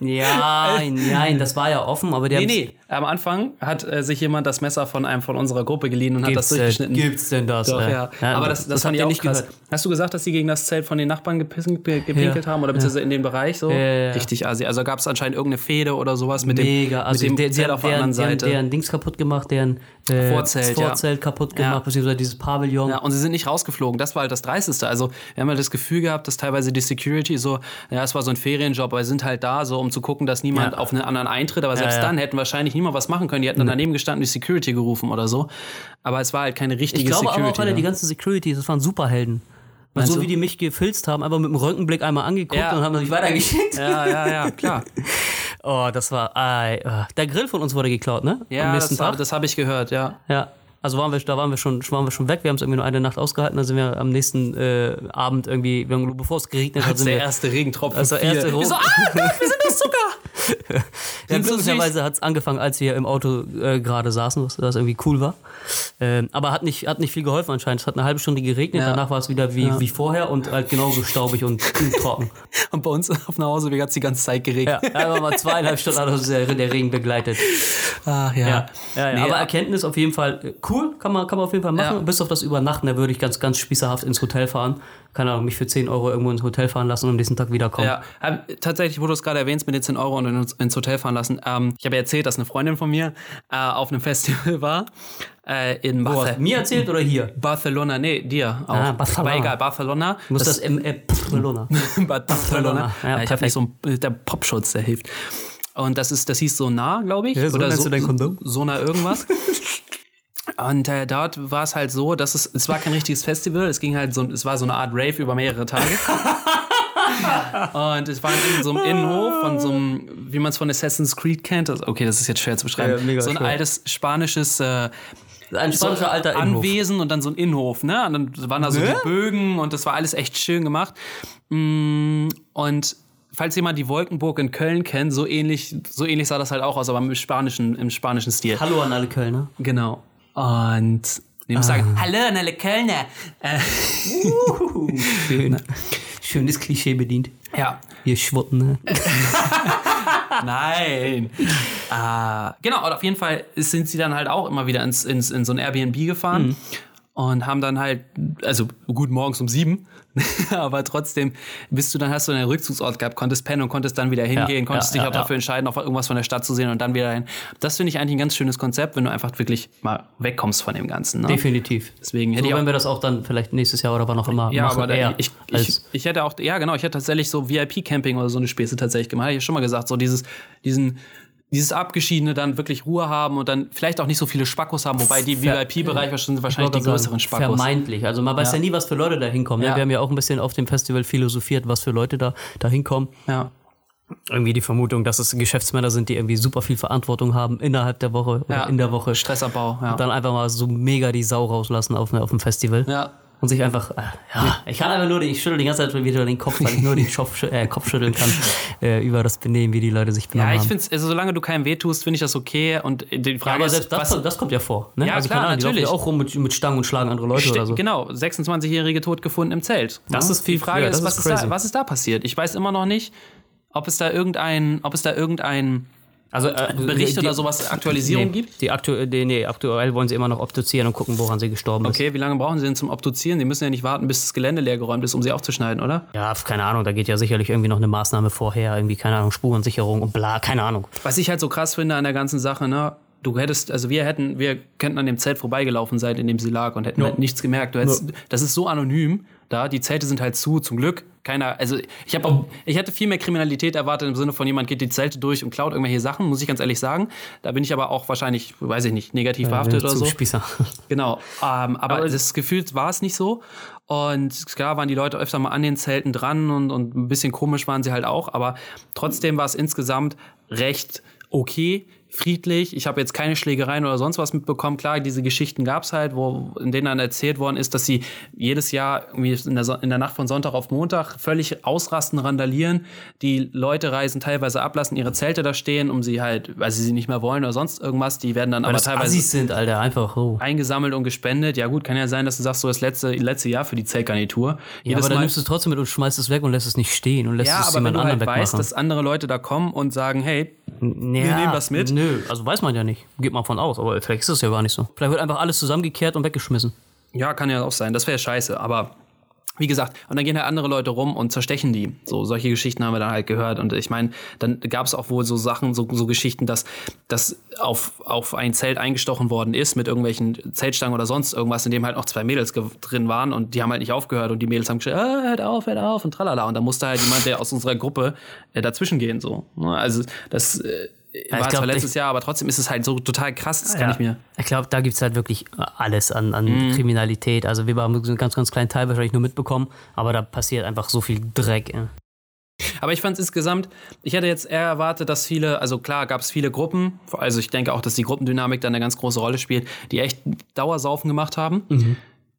Speaker 1: Ja, (laughs) nein, das war ja offen, aber der
Speaker 2: nee, nee, am Anfang hat äh, sich jemand das Messer von einem von unserer Gruppe geliehen und hat das
Speaker 1: Gibt's,
Speaker 2: durchgeschnitten.
Speaker 1: Äh, gibt's denn das?
Speaker 2: Doch,
Speaker 1: äh?
Speaker 2: ja. Aber das, das, fand
Speaker 1: habt
Speaker 2: ich auch
Speaker 1: nicht
Speaker 2: krass.
Speaker 1: gehört.
Speaker 2: Hast du gesagt, dass sie gegen das Zelt von den Nachbarn gepissen, ge- gepinkelt
Speaker 1: Ja.
Speaker 2: haben oder beziehungsweise in dem Bereich so?
Speaker 1: ja, ja.
Speaker 2: Richtig assi. Also gab es anscheinend irgendeine Fehde oder sowas mit
Speaker 1: Mega,
Speaker 2: dem,
Speaker 1: also
Speaker 2: mit dem
Speaker 1: der,
Speaker 2: Zelt auf der
Speaker 1: deren,
Speaker 2: anderen
Speaker 1: deren,
Speaker 2: Seite.
Speaker 1: deren Dings kaputt gemacht, deren äh,
Speaker 2: Vorzelt,
Speaker 1: das
Speaker 2: ja.
Speaker 1: Vorzelt kaputt gemacht,
Speaker 2: Ja.
Speaker 1: beziehungsweise dieses Pavillon.
Speaker 2: Ja, und sie sind nicht rausgeflogen. Das war halt das Dreisteste. Also, wir haben halt das Gefühl gehabt, dass teilweise die Security so, ja, es war so ein Ferienjob, aber sie sind halt da, so um zu gucken, dass niemand
Speaker 1: Ja.
Speaker 2: auf einen anderen eintritt. Aber selbst
Speaker 1: ja.
Speaker 2: dann hätten wahrscheinlich niemand was machen können. Die hätten dann daneben gestanden, die Security gerufen oder so. Aber es war halt keine richtige
Speaker 1: ich glaube aber
Speaker 2: Security.
Speaker 1: auch, weil die ganzen Securities, das waren Superhelden. Weil so
Speaker 2: du?
Speaker 1: wie die mich gefilzt haben, einfach mit dem Röntgenblick einmal angeguckt
Speaker 2: Ja.
Speaker 1: und haben sich weitergeschickt. (laughs)
Speaker 2: ja, ja, ja, klar.
Speaker 1: Oh, das war. Äh, der Grill von uns wurde geklaut, ne?
Speaker 2: Ja, das, hab- das habe ich gehört, ja.
Speaker 1: Ja. Also waren wir, da waren wir schon, waren wir schon weg. Wir haben es irgendwie nur eine Nacht ausgehalten. Dann sind wir am nächsten äh, Abend irgendwie, bevor es geregnet hat, sind
Speaker 2: der
Speaker 1: wir.
Speaker 2: erste Regentropfen
Speaker 1: Also erste
Speaker 2: Wir so,
Speaker 1: Rot-
Speaker 2: ah, wir sind das Zucker! (laughs)
Speaker 1: Ja, glücklicherweise hat es angefangen, als wir im Auto äh, gerade saßen, was was irgendwie cool war. Ähm, aber hat nicht, hat nicht viel geholfen anscheinend. Es hat eine halbe Stunde geregnet,
Speaker 2: Ja.
Speaker 1: danach war es wieder wie, wie vorher und halt genauso staubig und trocken. (laughs)
Speaker 2: Und bei uns auf dem Hauseweg hat es die ganze Zeit geregnet.
Speaker 1: Ja, einfach mal zweieinhalb Stunden hat uns der, der Regen begleitet.
Speaker 2: Ach ja.
Speaker 1: Ja, ja, ja.
Speaker 2: Nee,
Speaker 1: aber Erkenntnis auf jeden Fall äh, cool, kann man, kann man auf jeden Fall machen.
Speaker 2: Ja.
Speaker 1: Bis auf das Übernachten, da würde ich ganz, ganz spießerhaft ins Hotel fahren. Keine Ahnung, mich für 10 Euro irgendwo ins Hotel fahren lassen und am nächsten Tag wiederkommen.
Speaker 2: Ja, hab, tatsächlich, wo du es gerade erwähnst mit den 10 Euro und ins, ins Hotel fahren lassen. Ähm, ich habe ja erzählt, dass eine Freundin von mir äh, auf einem (laughs) Festival war. Äh, in
Speaker 1: hast
Speaker 2: Barcelona.
Speaker 1: mir erzählt oder hier?
Speaker 2: Barcelona, nee, dir auch.
Speaker 1: Ah, Barcelona.
Speaker 2: Aber egal, Barcelona.
Speaker 1: Muss das, im äh, (laughs) Barcelona.
Speaker 2: Barcelona.
Speaker 1: Ja,
Speaker 2: Ja, ich habe nicht so einen, der Popschutz, der hilft. Und das ist, das hieß Sonar, glaube ich.
Speaker 1: Ja, so nennst du dein Kondom?
Speaker 2: Sonar irgendwas. (laughs) Und äh, dort war es halt so, dass es, es war kein richtiges Festival, es ging halt so, es war so eine Art Rave über mehrere Tage. (laughs) Und es war in so einem Innenhof von so einem, wie man es von Assassin's Creed kennt. Also, okay, das ist jetzt schwer zu beschreiben.
Speaker 1: Ja,
Speaker 2: so ein
Speaker 1: schwer.
Speaker 2: altes spanisches äh,
Speaker 1: Ein spanischer alter Innenhof.
Speaker 2: Anwesen und dann so ein Innenhof, ne? Und dann waren da so
Speaker 1: Ne?
Speaker 2: die Bögen und das war alles echt schön gemacht. Mm, Und falls jemand die Wolkenburg in Köln kennt, so ähnlich, so ähnlich sah das halt auch aus, aber im spanischen, im spanischen Stil.
Speaker 1: Hallo an alle Kölner.
Speaker 2: Genau. Und ich muss sagen, hallo an alle Kölner. Äh, (laughs)
Speaker 1: Schön. Schönes Klischee bedient.
Speaker 2: ja,
Speaker 1: Ihr Schwutten, ne? (laughs)
Speaker 2: Nein. äh, genau, und auf jeden Fall sind sie dann halt auch immer wieder ins, ins, in so ein Airbnb gefahren und haben dann halt, also gut morgens um sieben, (laughs) aber trotzdem bist du dann, hast du einen Rückzugsort gehabt, konntest pennen und konntest dann wieder hingehen,
Speaker 1: Ja,
Speaker 2: konntest
Speaker 1: ja,
Speaker 2: dich auch
Speaker 1: ja,
Speaker 2: dafür entscheiden, auch irgendwas von der Stadt zu sehen und dann wieder hin. Das finde ich eigentlich ein ganz schönes Konzept, wenn du einfach wirklich mal wegkommst von dem Ganzen. Ne?
Speaker 1: Definitiv.
Speaker 2: Deswegen hätte
Speaker 1: So,
Speaker 2: ich auch
Speaker 1: wenn wir das auch dann vielleicht nächstes Jahr oder wann auch immer
Speaker 2: Ja,
Speaker 1: machen.
Speaker 2: aber da, ich, ich, ich hätte auch, ja genau, ich hätte tatsächlich so VIP-Camping oder so eine Späße tatsächlich gemacht. Hab ich ja schon mal gesagt, so dieses, diesen, dieses Abgeschiedene dann wirklich Ruhe haben und dann vielleicht auch nicht so viele Spackos haben, wobei die VIP-Bereiche sind wahrscheinlich die größeren
Speaker 1: sagen,
Speaker 2: Spackos.
Speaker 1: Vermeintlich. Also man weiß ja,
Speaker 2: Ja.
Speaker 1: nie, was für Leute da hinkommen. Ne?
Speaker 2: Ja.
Speaker 1: Wir haben ja auch ein bisschen auf dem Festival philosophiert, was für Leute da, da hinkommen.
Speaker 2: Ja.
Speaker 1: Irgendwie die Vermutung, dass es Geschäftsmänner sind, die irgendwie super viel Verantwortung haben innerhalb der Woche oder in der Woche.
Speaker 2: Stressabbau, ja.
Speaker 1: Und dann einfach mal so mega die Sau rauslassen auf, auf dem Festival.
Speaker 2: ja.
Speaker 1: Und sich einfach, äh, ja, ich kann einfach nur, den, ich schüttel die ganze Zeit wieder den Kopf, weil ich nur den Kopf, äh, Kopf schütteln kann (laughs) äh, über das Benehmen, wie die Leute sich benommen
Speaker 2: Ja, ich finde also solange du keinem weh tust, finde ich das okay. Und die
Speaker 1: Ja,
Speaker 2: Frage
Speaker 1: aber
Speaker 2: ist,
Speaker 1: selbst das, das kommt ja vor. Ne?
Speaker 2: Ja,
Speaker 1: also,
Speaker 2: klar,
Speaker 1: Ahnung, die
Speaker 2: natürlich.
Speaker 1: ja auch rum mit, mit Stangen und schlagen andere Leute oder so.
Speaker 2: Genau, 26-Jährige tot gefunden im Zelt.
Speaker 1: Das
Speaker 2: Ja?
Speaker 1: ist viel
Speaker 2: Die Frage
Speaker 1: früher,
Speaker 2: ist, was
Speaker 1: ist
Speaker 2: da, was ist da passiert? Ich weiß immer noch nicht, ob es da irgendein, ob es da irgendein
Speaker 1: Also, äh,
Speaker 2: Bericht
Speaker 1: die-
Speaker 2: oder sowas, Aktualisierung
Speaker 1: nee,
Speaker 2: gibt?
Speaker 1: Die aktu die, nee, aktuell wollen sie immer noch obduzieren und gucken, woran sie gestorben ist.
Speaker 2: Okay, wie lange brauchen Sie denn zum Obduzieren? Sie müssen ja nicht warten, bis das Gelände leergeräumt ist, um sie aufzuschneiden, oder?
Speaker 1: Ja, keine Ahnung, da geht ja sicherlich irgendwie noch eine Maßnahme vorher, irgendwie, keine Ahnung, Spurensicherung und bla, keine Ahnung.
Speaker 2: Was ich halt so krass finde an der ganzen Sache, ne? Du hättest, also wir hätten, wir könnten an dem Zelt vorbeigelaufen sein, in dem sie lag und hätten halt nichts gemerkt. Du hättest, Das ist so anonym da, die Zelte sind halt zu, zum Glück. Keiner, also ich habe auch, ich hätte viel mehr Kriminalität erwartet im Sinne von jemand geht die Zelte durch und klaut irgendwelche Sachen, muss ich ganz ehrlich sagen. Da bin ich aber auch wahrscheinlich, weiß ich nicht, negativ behaftet oder so.
Speaker 1: Zugspießer. (laughs)
Speaker 2: Genau, ähm, aber, das Gefühl war es nicht so. Und klar waren die Leute öfter mal an den Zelten dran und, und ein bisschen komisch waren sie halt auch, aber trotzdem war es insgesamt recht okay, friedlich. Ich habe jetzt keine Schlägereien oder sonst was mitbekommen. Klar, diese Geschichten gab es halt, wo, in denen dann erzählt worden ist, dass sie jedes Jahr irgendwie in der, Son- in der Nacht von Sonntag auf Montag völlig ausrasten, randalieren. Die Leute reisen teilweise ab, lassen ihre Zelte da stehen, um sie halt, weil sie sie nicht mehr wollen oder sonst irgendwas. Die werden dann
Speaker 1: Weil
Speaker 2: aber teilweise
Speaker 1: Assis sind, Alter, einfach so.
Speaker 2: eingesammelt und gespendet. Ja gut, kann ja sein, dass du sagst, so das letzte, letzte Jahr für die Zeltgarnitur.
Speaker 1: Ja,
Speaker 2: Jedes
Speaker 1: aber dann
Speaker 2: Mal,
Speaker 1: nimmst du es trotzdem mit und schmeißt es weg und lässt es nicht stehen und lässt
Speaker 2: ja,
Speaker 1: es
Speaker 2: aber wenn
Speaker 1: jemand
Speaker 2: du halt weißt,
Speaker 1: wegmachen.
Speaker 2: dass andere Leute da kommen und sagen, hey,
Speaker 1: Ja,
Speaker 2: nehmen das mit.
Speaker 1: Nö, also weiß man ja nicht. Geht man von aus, aber vielleicht ist es ja gar nicht so. Vielleicht wird einfach alles zusammengekehrt und weggeschmissen.
Speaker 2: ja, kann ja auch sein, das wäre scheiße, aber wie gesagt, und dann gehen halt andere Leute rum und zerstechen die. So, solche Geschichten haben wir dann halt gehört. Und ich meine, dann gab es auch wohl so Sachen, so, so Geschichten, dass, dass auf, auf ein Zelt eingestochen worden ist mit irgendwelchen Zeltstangen oder sonst irgendwas, in dem halt auch zwei Mädels drin waren und die haben halt nicht aufgehört und die Mädels haben geschrien, ah, hört auf, hört auf und tralala. Und da musste halt jemand, der aus unserer Gruppe äh, dazwischen gehen. So. Ne? Also das äh, war
Speaker 1: glaub,
Speaker 2: zwar letztes
Speaker 1: ich-
Speaker 2: Jahr, aber trotzdem ist es halt so total krass, das kann ich mir.
Speaker 1: Ich glaube, da gibt es halt wirklich alles an, an
Speaker 2: Mhm.
Speaker 1: Kriminalität. Also wir haben einen ganz, ganz kleinen Teil wahrscheinlich nur mitbekommen, aber da passiert einfach so viel Dreck. Ja.
Speaker 2: Aber ich fand es insgesamt, ich hätte jetzt eher erwartet, dass viele, also klar gab es viele Gruppen, also ich denke auch, dass die Gruppendynamik da eine ganz große Rolle spielt, die echt Dauersaufen gemacht haben.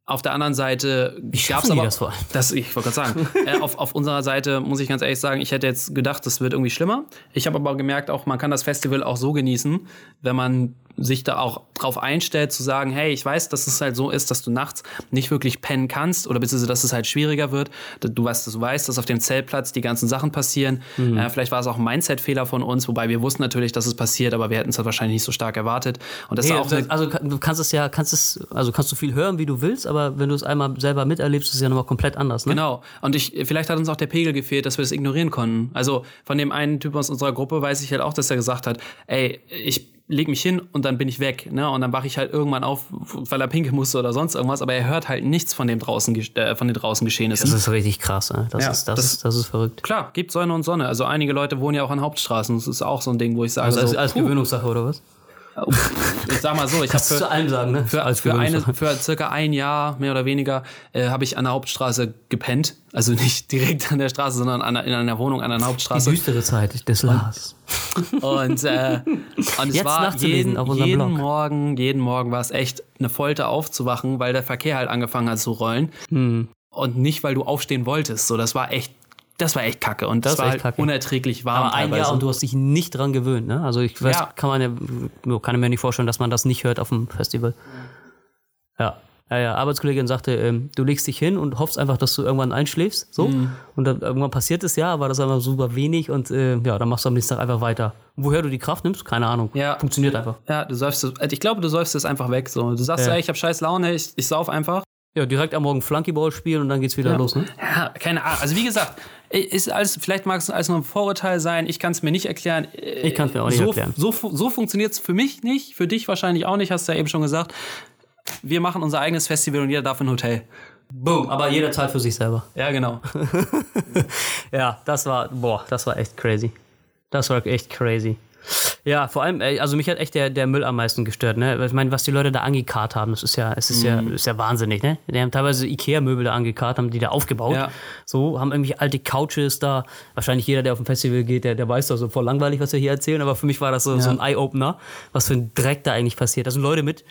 Speaker 2: Auf der anderen Seite gab es aber,
Speaker 1: das vor
Speaker 2: das, ich wollte gerade sagen, (laughs) äh, auf, auf unserer Seite muss ich ganz ehrlich sagen, ich hätte jetzt gedacht, das wird irgendwie schlimmer. Ich habe aber gemerkt, auch man kann das Festival auch so genießen, wenn man sich da auch drauf einstellt, zu sagen, hey, ich weiß, dass es halt so ist, dass du nachts nicht wirklich pennen kannst oder beziehungsweise, dass es halt schwieriger wird. Du weißt, du weißt, dass auf dem Zeltplatz die ganzen Sachen passieren.
Speaker 1: Mhm.
Speaker 2: Äh, vielleicht war es auch ein Mindset-Fehler von uns, wobei wir wussten natürlich, dass es passiert, aber wir hätten es halt wahrscheinlich nicht so stark erwartet. Und das ist auch eine,
Speaker 1: also du kannst es ja, kannst es, also kannst du viel hören, wie du willst, aber wenn du es einmal selber miterlebst, ist es ja nochmal komplett anders. Ne?
Speaker 2: Genau. Und ich, vielleicht hat uns auch der Pegel gefehlt, dass wir das ignorieren konnten. Also von dem einen Typ aus unserer Gruppe weiß ich halt auch, dass er gesagt hat, ey, ich leg mich hin und dann bin ich weg, ne? Und dann wache ich halt irgendwann auf, weil er pinkeln musste oder sonst irgendwas, aber er hört halt nichts von dem draußen, äh, von den draußen Geschehnissen.
Speaker 1: Das ist richtig krass. Ne? Das,
Speaker 2: Ja,
Speaker 1: ist, das,
Speaker 2: das-
Speaker 1: ist, das ist verrückt.
Speaker 2: Klar, gibt Sonne und Sonne. Also einige Leute wohnen ja auch an Hauptstraßen. Das ist auch so ein Ding, wo ich sage,
Speaker 1: Also als,
Speaker 2: so,
Speaker 1: als
Speaker 2: puh.
Speaker 1: Gewöhnungssache oder was?
Speaker 2: Ich sag mal so, ich habe
Speaker 1: du zu
Speaker 2: für,
Speaker 1: allem sagen, ne?
Speaker 2: für, für, eine, für circa ein Jahr, mehr oder weniger, äh, habe ich an der Hauptstraße gepennt. Also nicht direkt an der Straße, sondern an, in einer Wohnung an der
Speaker 1: Die
Speaker 2: Hauptstraße.
Speaker 1: düstere Zeit des Lars.
Speaker 2: Und, äh, und es
Speaker 1: Jetzt
Speaker 2: war jeden, jeden
Speaker 1: Blog.
Speaker 2: Morgen, jeden Morgen war es echt eine Folter aufzuwachen, weil der Verkehr halt angefangen hat zu rollen.
Speaker 1: Hm.
Speaker 2: Und nicht, weil du aufstehen wolltest. So, das war echt, das war echt kacke. Und das,
Speaker 1: Das
Speaker 2: war halt
Speaker 1: kacke.
Speaker 2: unerträglich warm
Speaker 1: Aber ein
Speaker 2: teilweise.
Speaker 1: Jahr und du hast dich nicht dran gewöhnt, ne? Also ich weiß,
Speaker 2: Ja.
Speaker 1: kann man ja, kann mir nicht vorstellen, dass man das nicht hört auf dem Festival. Ja. Ja, ja, Arbeitskollegin sagte, ähm, du legst dich hin und hoffst einfach, dass du irgendwann einschläfst. So.
Speaker 2: Mhm.
Speaker 1: Und dann irgendwann passiert es ja, aber das ist einfach super wenig und äh, ja, dann machst du am nächsten Tag einfach weiter. Woher du die Kraft nimmst, keine Ahnung.
Speaker 2: Ja.
Speaker 1: Funktioniert einfach.
Speaker 2: ja, du säufst, es- ich glaube, du säufst es einfach weg. So. Du sagst,
Speaker 1: Ja.
Speaker 2: ja. ich habe scheiß Laune, ich, ich sauf einfach.
Speaker 1: Ja, direkt am Morgen Flunkyball spielen und dann geht's wieder los, ne?
Speaker 2: Ja, keine Ahnung. Also wie gesagt, ist alles, vielleicht mag es alles nur ein Vorurteil sein. Ich kann es mir nicht erklären.
Speaker 1: Ich kann es mir auch nicht
Speaker 2: so,
Speaker 1: erklären.
Speaker 2: So, so funktioniert es für mich nicht, für dich wahrscheinlich auch nicht, hast du ja eben schon gesagt. Wir machen unser eigenes Festival und jeder darf in ein Hotel.
Speaker 1: Boom. Aber jeder zahlt für sich selber.
Speaker 2: Ja, genau. (laughs)
Speaker 1: Ja, das war, boah, das war echt crazy. Das war echt crazy. Ja, vor allem, also mich hat echt der, der Müll am meisten gestört, ne? Ich meine, was die Leute da angekarrt haben, das ist ja, es ist ja,
Speaker 2: Mhm.
Speaker 1: ist ja wahnsinnig, ne? Die haben teilweise Ikea-Möbel da angekarrt, haben die da aufgebaut.
Speaker 2: Ja.
Speaker 1: So, haben irgendwie alte Couches da. Wahrscheinlich jeder, der auf ein Festival geht, der, der weiß doch so voll langweilig, was wir hier erzählen, aber für mich war das so, so ein Eye-Opener, was für ein Dreck da eigentlich passiert. Da sind Leute mit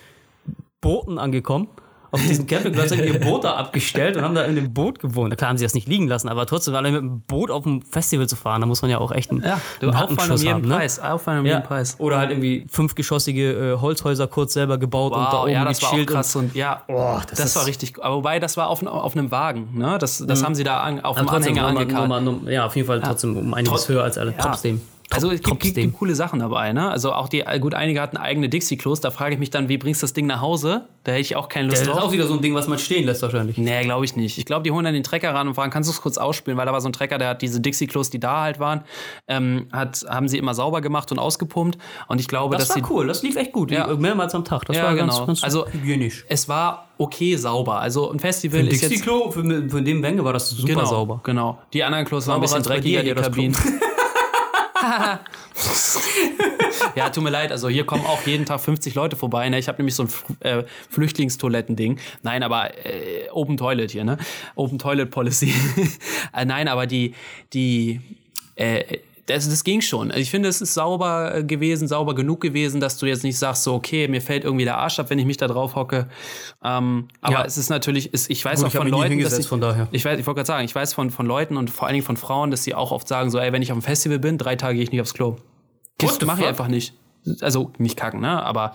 Speaker 1: Booten angekommen. Auf diesem (laughs) Campingplatz haben ihr Boot da abgestellt und haben da in dem Boot gewohnt. Klar haben sie das nicht liegen lassen, aber trotzdem allein mit dem Boot auf dem Festival zu fahren, da muss man ja auch echt einen,
Speaker 2: Ja, du
Speaker 1: einen
Speaker 2: auffallen um jeden
Speaker 1: haben, ne?
Speaker 2: Preis. Auffallen um
Speaker 1: Ja.
Speaker 2: jeden Preis.
Speaker 1: Oder halt irgendwie fünfgeschossige äh, Holzhäuser kurz selber gebaut und da
Speaker 2: Wow,
Speaker 1: oben
Speaker 2: ja, das war auch
Speaker 1: gechillt und-
Speaker 2: krass. Und, ja,
Speaker 1: das
Speaker 2: das,
Speaker 1: ist-
Speaker 2: war richtig. Aber wobei, das war auf, auf einem Wagen. Ne? Das, das haben sie da an, auf dem Anhänger angekarrt.
Speaker 1: Ja, auf jeden Fall trotzdem um einiges
Speaker 2: Trotz-
Speaker 1: höher als alle. Trotzdem.
Speaker 2: Also es gibt, gibt, gibt coole Sachen dabei, ne? Also auch die, gut, einige hatten eigene Dixie-Klos, da frage ich mich dann, wie bringst du das Ding nach Hause? Da hätte ich auch keine Lust
Speaker 1: Das ist
Speaker 2: drauf.
Speaker 1: auch wieder so ein Ding, was man stehen lässt wahrscheinlich.
Speaker 2: Nee, glaube ich nicht. Ich glaube, die holen dann den Trecker ran und fragen, kannst du es kurz ausspülen? Weil da war so ein Trecker, der hat diese Dixie-Klos, die da halt waren, ähm, hat, haben sie immer sauber gemacht und ausgepumpt. Und ich glaube,
Speaker 1: Das
Speaker 2: dass
Speaker 1: war cool, das lief echt gut.
Speaker 2: Ja.
Speaker 1: Mehrmals am Tag. Das
Speaker 2: Ja,
Speaker 1: war
Speaker 2: genau.
Speaker 1: ganz, ganz
Speaker 2: Also,
Speaker 1: hygienisch.
Speaker 2: Es war okay sauber. Also ein Festival ist jetzt.
Speaker 1: Dixie-Klo, für, für den Menge war das super
Speaker 2: Genau,
Speaker 1: sauber.
Speaker 2: genau. Die anderen Klos waren ein bisschen dreckiger, die. Kabinen. (laughs) (laughs) ja, tut mir leid. Also hier kommen auch jeden Tag 50 Leute vorbei. Ne? Ich habe nämlich so ein äh, Flüchtlingstoilettending. Nein, aber äh, Open Toilet hier, ne? Open Toilet Policy. (laughs) äh, nein, aber die, die, äh, das, das ging schon. Ich finde, es ist sauber äh, gewesen, sauber genug gewesen, dass du jetzt nicht sagst, so, okay, mir fällt irgendwie der Arsch ab, wenn ich mich da drauf hocke. Ähm, aber
Speaker 1: Ja.
Speaker 2: es ist natürlich, ist, ich weiß
Speaker 1: Gut,
Speaker 2: auch
Speaker 1: ich
Speaker 2: von Leuten, dass sie,
Speaker 1: von daher.
Speaker 2: ich, weiß, ich wollte gerade sagen, ich weiß von, von Leuten und vor allen Dingen von Frauen, dass sie auch oft sagen, so, ey, wenn ich auf dem Festival bin, drei Tage gehe ich nicht aufs Klo. Das mache ich einfach nicht. Also nicht kacken, ne? Aber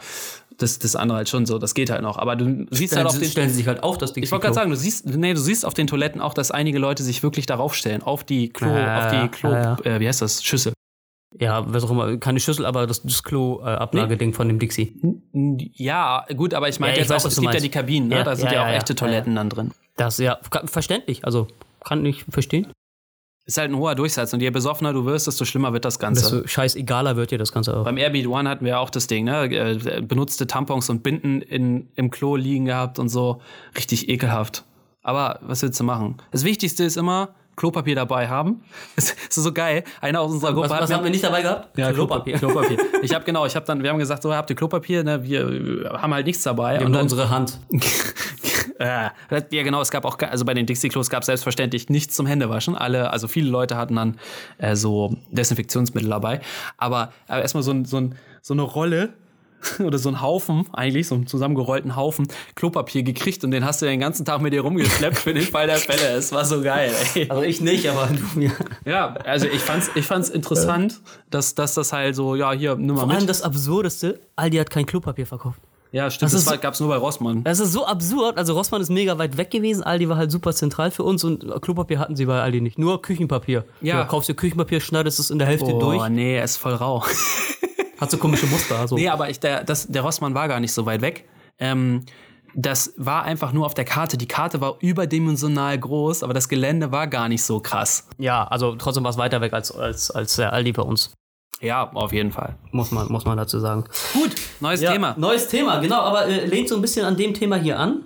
Speaker 2: das, das andere halt schon so, das geht halt noch. Aber du siehst
Speaker 1: Stellen,
Speaker 2: halt auf den.
Speaker 1: stellen sie sich halt auf, das Dixie
Speaker 2: Ich wollte gerade sagen, du siehst, nee, du siehst auf den Toiletten auch, dass einige Leute sich wirklich darauf stellen, auf die Klo,
Speaker 1: Ja,
Speaker 2: auf die Klo,
Speaker 1: ja,
Speaker 2: Äh, wie heißt das, Schüssel.
Speaker 1: Ja, was auch immer, keine Schüssel, aber das, das Klo-Ablageding von dem Dixie.
Speaker 2: Ja, gut, aber ich meine
Speaker 1: Ja,
Speaker 2: jetzt
Speaker 1: weiß,
Speaker 2: auch, es gibt ja die Kabinen, ne?
Speaker 1: Ja,
Speaker 2: da sind
Speaker 1: ja,
Speaker 2: auch echte Toiletten dann drin.
Speaker 1: Das, ja, verständlich, also kann ich verstehen.
Speaker 2: Ist halt ein hoher Durchsatz und je besoffener du wirst, desto schlimmer wird das Ganze.
Speaker 1: Desto scheißegaler wird dir das Ganze auch.
Speaker 2: Beim Airbeat One hatten wir auch das Ding, ne? Äh, Benutzte Tampons und Binden in, im Klo liegen gehabt und so. Richtig ekelhaft. Aber was willst du machen? Das Wichtigste ist immer, Klopapier dabei haben. (laughs) Das ist so geil. Einer aus unserer Gruppe
Speaker 1: Was,
Speaker 2: hat
Speaker 1: was
Speaker 2: mir-
Speaker 1: haben wir nicht dabei gehabt?
Speaker 2: ja,
Speaker 1: Klopapier.
Speaker 2: Klopapier. Ich habe genau, ich habe dann, wir haben gesagt, so habt ihr Klopapier, ne? Wir äh, haben halt nichts dabei.
Speaker 1: Wir
Speaker 2: und dann,
Speaker 1: unsere Hand. (laughs)
Speaker 2: äh, ja, genau, es gab auch, also bei den Dixie-Klos gab es selbstverständlich nichts zum Händewaschen. Alle, also viele Leute hatten dann äh, so Desinfektionsmittel dabei. Aber, aber erstmal so, ein, so, ein, so eine Rolle (laughs) oder so ein Haufen, eigentlich, so einen zusammengerollten Haufen Klopapier gekriegt und den hast du den ganzen Tag mit dir rumgeschleppt für den Fall der Fälle. Es war so geil, ey.
Speaker 1: Also ich nicht, aber du ja.
Speaker 2: Ja, also ich fand's, ich fand's interessant, dass, dass das halt so, ja, hier, nimm mal
Speaker 1: Vor allem
Speaker 2: mit.
Speaker 1: das Absurdeste, Aldi hat kein Klopapier verkauft.
Speaker 2: Ja, stimmt,
Speaker 1: das
Speaker 2: das,
Speaker 1: so-
Speaker 2: gab's nur bei Rossmann.
Speaker 1: Das ist so absurd. Also Rossmann ist mega weit weg gewesen, Aldi war halt super zentral für uns und Klopapier hatten sie bei Aldi nicht. Nur Küchenpapier.
Speaker 2: Ja.
Speaker 1: Du kaufst dir Küchenpapier, schneidest es in der Hälfte
Speaker 2: Oh,
Speaker 1: durch.
Speaker 2: nee, er ist voll rau. (laughs)
Speaker 1: Hat so komische Muster. So.
Speaker 2: Nee, aber ich, der, das, der Rossmann war gar nicht so weit weg. Ähm, das war einfach nur auf der Karte. Die Karte war überdimensional groß, aber das Gelände war gar nicht so krass.
Speaker 1: Ja, also trotzdem war es weiter weg als, als, als der Aldi bei uns.
Speaker 2: Ja, auf jeden Fall.
Speaker 1: Muss man, muss man dazu sagen.
Speaker 2: Gut, neues
Speaker 1: Ja,
Speaker 2: Thema.
Speaker 1: Neues Thema, genau, aber äh, lehnt so ein bisschen an dem Thema hier an.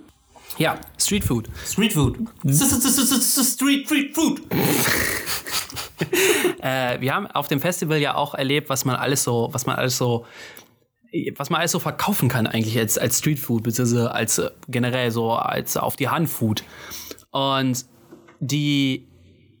Speaker 2: Ja, Street Food.
Speaker 1: Street Food. Street, Street Food. (laughs)
Speaker 2: Äh, wir haben auf dem Festival ja auch erlebt, was man alles so, was man alles so was man alles so verkaufen kann eigentlich als, als Streetfood, beziehungsweise als äh, generell so als auf die Hand Food. Und die,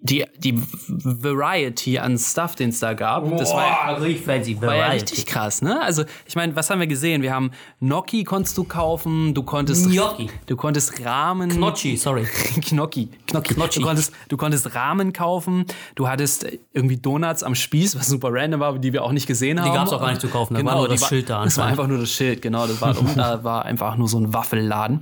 Speaker 2: die, die Variety an Stuff, den es da gab, das war,
Speaker 1: richtig fancy.
Speaker 2: war ja richtig krass, ne? Also, ich meine, was haben wir gesehen? Wir haben Gnocchi konntest du kaufen, du konntest
Speaker 1: Gnocchi.
Speaker 2: du konntest Rahmen
Speaker 1: Gnocchi, sorry. (laughs)
Speaker 2: Gnocchi, Gnocchi.
Speaker 1: Gnocchi.
Speaker 2: Du, konntest, du konntest Rahmen kaufen, du hattest irgendwie Donuts am Spieß, was super random war, die wir auch nicht gesehen haben.
Speaker 1: gab's auch gar nicht zu kaufen, da war nur
Speaker 2: die
Speaker 1: das Schild da
Speaker 2: Das war einfach nur das Schild, genau. Das war, (laughs) da war einfach nur so ein Waffelladen.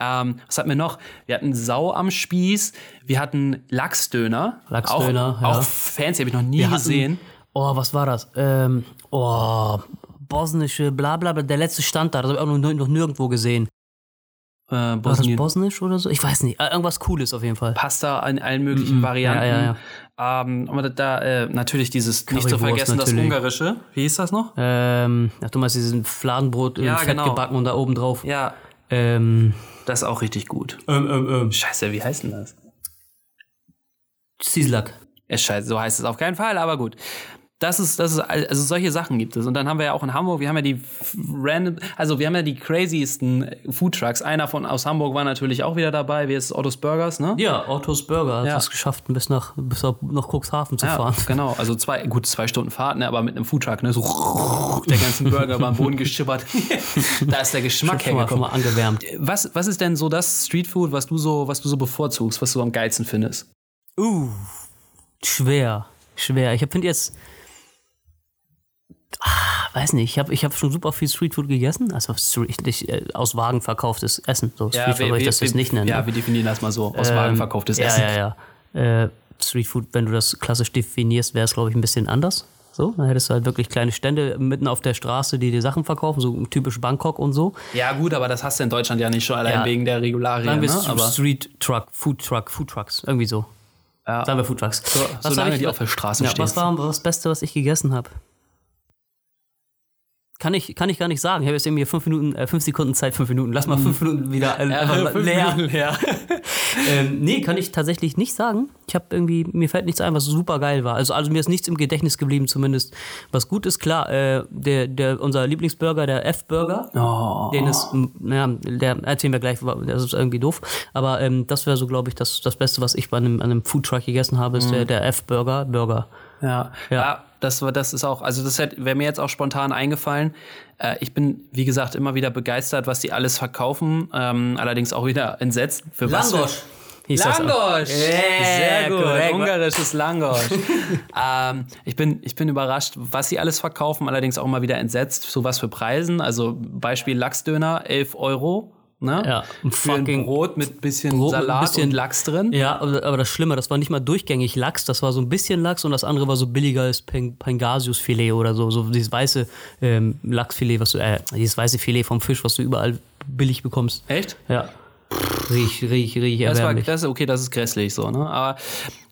Speaker 2: Ähm, was hatten wir noch? Wir hatten Sau am Spieß, wir hatten Lachsdöner.
Speaker 1: Lachsdöner,
Speaker 2: auch,
Speaker 1: ja.
Speaker 2: auch fancy, habe ich noch nie
Speaker 1: Wir hatten-
Speaker 2: gesehen.
Speaker 1: Oh, was war das? Ähm, oh, bosnische, bla bla bla. Der letzte Stand da, das habe ich auch noch, noch nirgendwo gesehen.
Speaker 2: Äh,
Speaker 1: War das
Speaker 2: Bosnien.
Speaker 1: bosnisch oder so? Ich weiß nicht. Äh, Irgendwas Cooles auf jeden Fall.
Speaker 2: Pasta in allen möglichen Varianten.
Speaker 1: Ja, ja,
Speaker 2: Ähm, aber da äh, natürlich dieses, nicht zu
Speaker 1: Currywurst
Speaker 2: vergessen, das
Speaker 1: natürlich.
Speaker 2: Ungarische. Wie hieß das noch?
Speaker 1: Ähm, ach, du meinst diesen Fladenbrot
Speaker 2: Ja,
Speaker 1: in Fett
Speaker 2: genau.
Speaker 1: gebacken und da oben drauf.
Speaker 2: Ja,
Speaker 1: Ähm,
Speaker 2: das ist auch richtig gut.
Speaker 1: ähm, ähm, ähm.
Speaker 2: Scheiße, wie heißt denn das?
Speaker 1: Sislak.
Speaker 2: Ist scheiße, so heißt es auf keinen Fall, aber gut. Das ist, das ist, also solche Sachen gibt es. Und dann haben wir ja auch in Hamburg, wir haben ja die random, also wir haben ja die craziesten Foodtrucks. Einer von aus Hamburg war natürlich auch wieder dabei, wie ist Otto's Burgers, ne?
Speaker 1: Ja, Otto's Burger hat
Speaker 2: Ja.
Speaker 1: es geschafft, bis nach, bis nach Cuxhaven zu
Speaker 2: Ja,
Speaker 1: fahren.
Speaker 2: genau. Also zwei, gut, zwei Stunden Fahrt, ne, aber mit einem Foodtruck, ne, so der ganzen Burger über den Boden geschippert. (laughs) da ist der Geschmack
Speaker 1: Schon mal,
Speaker 2: hergekommen.
Speaker 1: mal angewärmt.
Speaker 2: Was, was ist denn so das Streetfood, was du so, was du so bevorzugst, was du am geilsten findest?
Speaker 1: Uh, schwer, schwer. Ich finde jetzt, ah, weiß nicht, ich habe ich hab schon super viel Streetfood gegessen, also nicht, äh, aus Wagen verkauftes Essen. So Streetfood würde ich das jetzt nicht nennen.
Speaker 2: Ja,
Speaker 1: ne?
Speaker 2: wir definieren das mal so. Aus Wagen verkauftes
Speaker 1: ja,
Speaker 2: Essen.
Speaker 1: Ja, ja, äh, Streetfood, wenn du das klassisch definierst, wäre es, glaube ich, ein bisschen anders. So, dann hättest du halt wirklich kleine Stände mitten auf der Straße, die dir Sachen verkaufen, so typisch Bangkok und so.
Speaker 2: Ja, gut, aber das hast du in Deutschland ja nicht schon allein
Speaker 1: Ja.
Speaker 2: wegen der Regularien.
Speaker 1: Sagen wir
Speaker 2: Ne? Aber
Speaker 1: Street Truck, Food Truck, Food Trucks, irgendwie so.
Speaker 2: Ja.
Speaker 1: Sagen wir Food Trucks.
Speaker 2: So,
Speaker 1: Was
Speaker 2: solange
Speaker 1: ich-
Speaker 2: die auf der Straße
Speaker 1: ja,
Speaker 2: stehen.
Speaker 1: Was war das Beste, was ich gegessen habe? Kann ich, kann ich gar nicht sagen. Ich habe jetzt irgendwie fünf Minuten, äh, fünf Sekunden Zeit, fünf Minuten. Lass mal fünf Minuten wieder äh, (laughs) einfach
Speaker 2: fünf
Speaker 1: leer.
Speaker 2: Minuten leer. (laughs)
Speaker 1: ähm, nee, kann ich tatsächlich nicht sagen. Ich habe irgendwie, mir fällt nichts ein, was super geil war. Also, also mir ist nichts im Gedächtnis geblieben, zumindest. Was gut ist, klar, äh, der, der, unser Lieblingsburger, der F-Burger,
Speaker 2: Oh.
Speaker 1: den ist, naja, der erzählen wir gleich, das ist irgendwie doof. Aber ähm, das wäre so, glaube ich, das, das Beste, was ich bei einem, einem Foodtruck gegessen habe, ist der, der F-Burger, Burger.
Speaker 2: Ja, ja. Das, war- das ist auch, also das wäre mir jetzt auch spontan eingefallen. Äh, ich bin, wie gesagt, immer wieder begeistert, was die alles verkaufen. Ähm, allerdings auch wieder entsetzt. Für was für-
Speaker 1: hieß das auch.
Speaker 2: Langosch! Sehr gut.
Speaker 1: korrekt.
Speaker 2: Ungarisches Langosch. (laughs) ähm, ich, bin, ich bin überrascht, was sie alles verkaufen, allerdings auch mal wieder entsetzt. So was für Preisen. Also Beispiel Lachsdöner, 11 Euro. Ne?
Speaker 1: Ja, ein
Speaker 2: Für ein
Speaker 1: fucking
Speaker 2: Brot mit bisschen
Speaker 1: Brot mit ein
Speaker 2: Salat
Speaker 1: bisschen-
Speaker 2: und Lachs drin.
Speaker 1: Ja, aber, das Schlimme, das war nicht mal durchgängig Lachs, das war so ein bisschen Lachs und das andere war so billiges Pen- Pangasiusfilet oder so, so dieses weiße ähm, Lachsfilet, was du, äh, dieses weiße Filet vom Fisch, was du überall billig bekommst.
Speaker 2: Echt?
Speaker 1: Ja. Riech, riech, riech
Speaker 2: Das war, das okay, das ist grässlich so, ne? Aber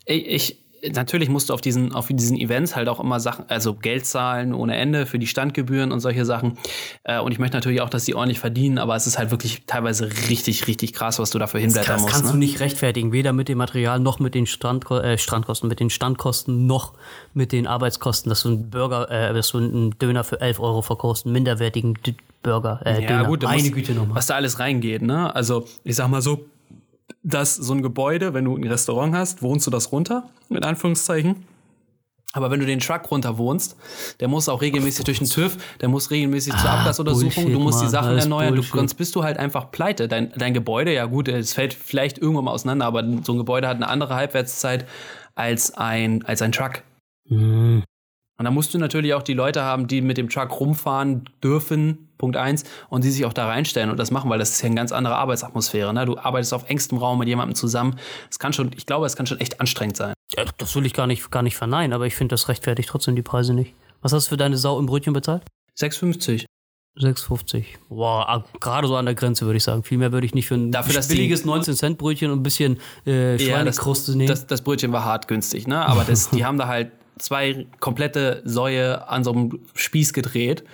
Speaker 2: ich, ich natürlich musst du auf diesen, auf diesen Events halt auch immer Sachen, also Geld zahlen ohne Ende für die Standgebühren und solche Sachen. Äh, und ich möchte natürlich auch, dass die ordentlich verdienen, aber es ist halt wirklich teilweise richtig, richtig krass, was du dafür hinblättern
Speaker 1: das
Speaker 2: musst.
Speaker 1: kannst du
Speaker 2: Ne?
Speaker 1: nicht rechtfertigen, weder mit dem Material noch mit den Strandko äh, Strandkosten, mit den Standkosten noch mit den Arbeitskosten, dass du einen Burger, äh, dass du einen Döner für 11 Euro verkaufst, einen minderwertigen D Burger, äh,
Speaker 2: Ja,
Speaker 1: Döner.
Speaker 2: gut,
Speaker 1: Meine
Speaker 2: muss-
Speaker 1: Güte nochmal.
Speaker 2: was da alles reingeht, ne? Also, ich sag mal so, dass so ein Gebäude, wenn du ein Restaurant hast, wohnst du das runter, mit Anführungszeichen. Aber wenn du den Truck runter wohnst, der muss auch regelmäßig durch den TÜV, der muss regelmäßig zur
Speaker 1: Ah,
Speaker 2: Abgasuntersuchung,
Speaker 1: Bullshit,
Speaker 2: du musst die
Speaker 1: Mann,
Speaker 2: Sachen
Speaker 1: alles
Speaker 2: erneuern, du, sonst bist du halt einfach pleite. Dein, dein Gebäude, ja gut, es fällt vielleicht irgendwann mal auseinander, aber so ein Gebäude hat eine andere Halbwertszeit als ein, als ein Truck.
Speaker 1: Hm.
Speaker 2: Und da musst du natürlich auch die Leute haben, die mit dem Truck rumfahren dürfen, Punkt eins, und die sich auch da reinstellen und das machen, weil das ist ja eine ganz andere Arbeitsatmosphäre. Ne? Du arbeitest auf engstem Raum mit jemandem zusammen. Es kann schon, ich glaube, es kann schon echt anstrengend sein.
Speaker 1: Ja, das will ich gar nicht, gar nicht verneinen, aber ich finde, das rechtfertigt trotzdem die Preise nicht. Was hast du für deine Sau im Brötchen bezahlt?
Speaker 2: 6,50.
Speaker 1: 6,50. Wow, ah, gerade so an der Grenze würde ich sagen. Viel mehr würde ich nicht für ein
Speaker 2: Dafür,
Speaker 1: billiges 19-Cent-Brötchen und ein bisschen äh, Schweinekruste nehmen.
Speaker 2: das, das Brötchen war hart günstig, ne? Aber das, die (laughs) haben da halt zwei komplette Säue an so einem Spieß gedreht.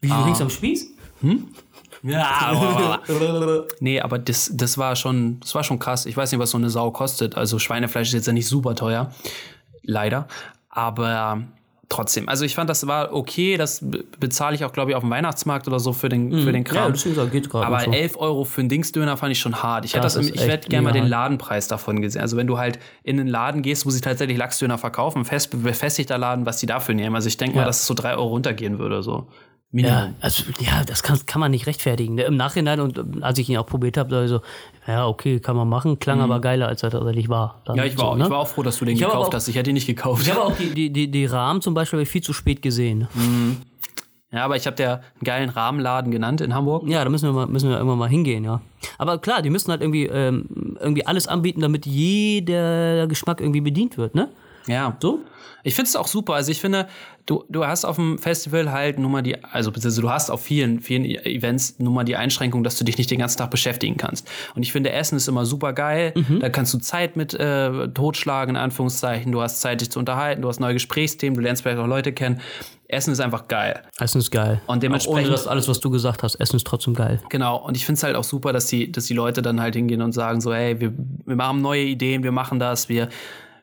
Speaker 1: Wie
Speaker 2: Ah.
Speaker 1: links am Spieß? Hm? Ja, (laughs) (laughs)
Speaker 2: Nee, aber das, das war schon, das war schon krass. Ich weiß nicht, was so eine Sau kostet. Also Schweinefleisch ist jetzt ja nicht super teuer. Leider. Aber trotzdem. Also ich fand, das war okay. Das be- bezahle ich auch, glaube ich, auf dem Weihnachtsmarkt oder so für den, für den
Speaker 1: Mhm. Ja,
Speaker 2: Kram.
Speaker 1: deswegen sag, geht gerade.
Speaker 2: Aber
Speaker 1: so.
Speaker 2: 11 Euro für einen Dingsdöner fand ich schon hart. Ich, hätte
Speaker 1: Das
Speaker 2: das, im- ich hätte gerne mal den. Ladenpreis davon gesehen. Also wenn du halt in einen Laden gehst, wo sie tatsächlich Lachsdöner verkaufen, fest, befestigter Laden, was die dafür nehmen. Also ich denke
Speaker 1: Ja.
Speaker 2: mal, dass es so 3 Euro runtergehen würde. So.
Speaker 1: Ja,
Speaker 2: Minimum.
Speaker 1: also, ja, das kann, kann man nicht rechtfertigen. Ne? Im Nachhinein und ähm, als ich ihn auch probiert habe, da so, ja, okay, kann man machen, klang aber geiler, als er tatsächlich war. Dann
Speaker 2: Mhm. Ja, ich war,
Speaker 1: so,
Speaker 2: auch,
Speaker 1: ne?
Speaker 2: ich war auch froh, dass du den
Speaker 1: Ich
Speaker 2: gekauft
Speaker 1: auch-
Speaker 2: hast. Ich hätte ihn nicht gekauft.
Speaker 1: Ich habe auch die, die, die, die Rahmen zum Beispiel viel zu spät gesehen.
Speaker 2: Ja, aber ich habe einen geilen Rahmenladen genannt in Hamburg.
Speaker 1: Ja, da müssen wir, mal, müssen wir irgendwann mal hingehen, ja. Aber klar, die müssen halt irgendwie, ähm, irgendwie alles anbieten, damit jeder Geschmack irgendwie bedient wird, ne?
Speaker 2: Ja.
Speaker 1: So?
Speaker 2: Ich finde es auch super. Also ich finde, du, du hast auf dem Festival halt nur mal die, also beziehungsweise du hast auf vielen, vielen Events nur mal die Einschränkung, dass du dich nicht den ganzen Tag beschäftigen kannst. Und ich finde, Essen ist immer super geil. Da kannst du Zeit mit äh, totschlagen, in Anführungszeichen. Du hast Zeit, dich zu unterhalten, du hast neue Gesprächsthemen, du lernst vielleicht auch Leute kennen. Essen ist einfach geil.
Speaker 1: Essen ist geil.
Speaker 2: Und
Speaker 1: Auch
Speaker 2: dementsprechend-
Speaker 1: ohne das alles, was du gesagt hast, Essen ist trotzdem geil.
Speaker 2: Genau, und ich finde es halt auch super, dass die, dass die Leute dann halt hingehen und sagen so, hey, wir, wir machen neue Ideen, wir machen das, wir,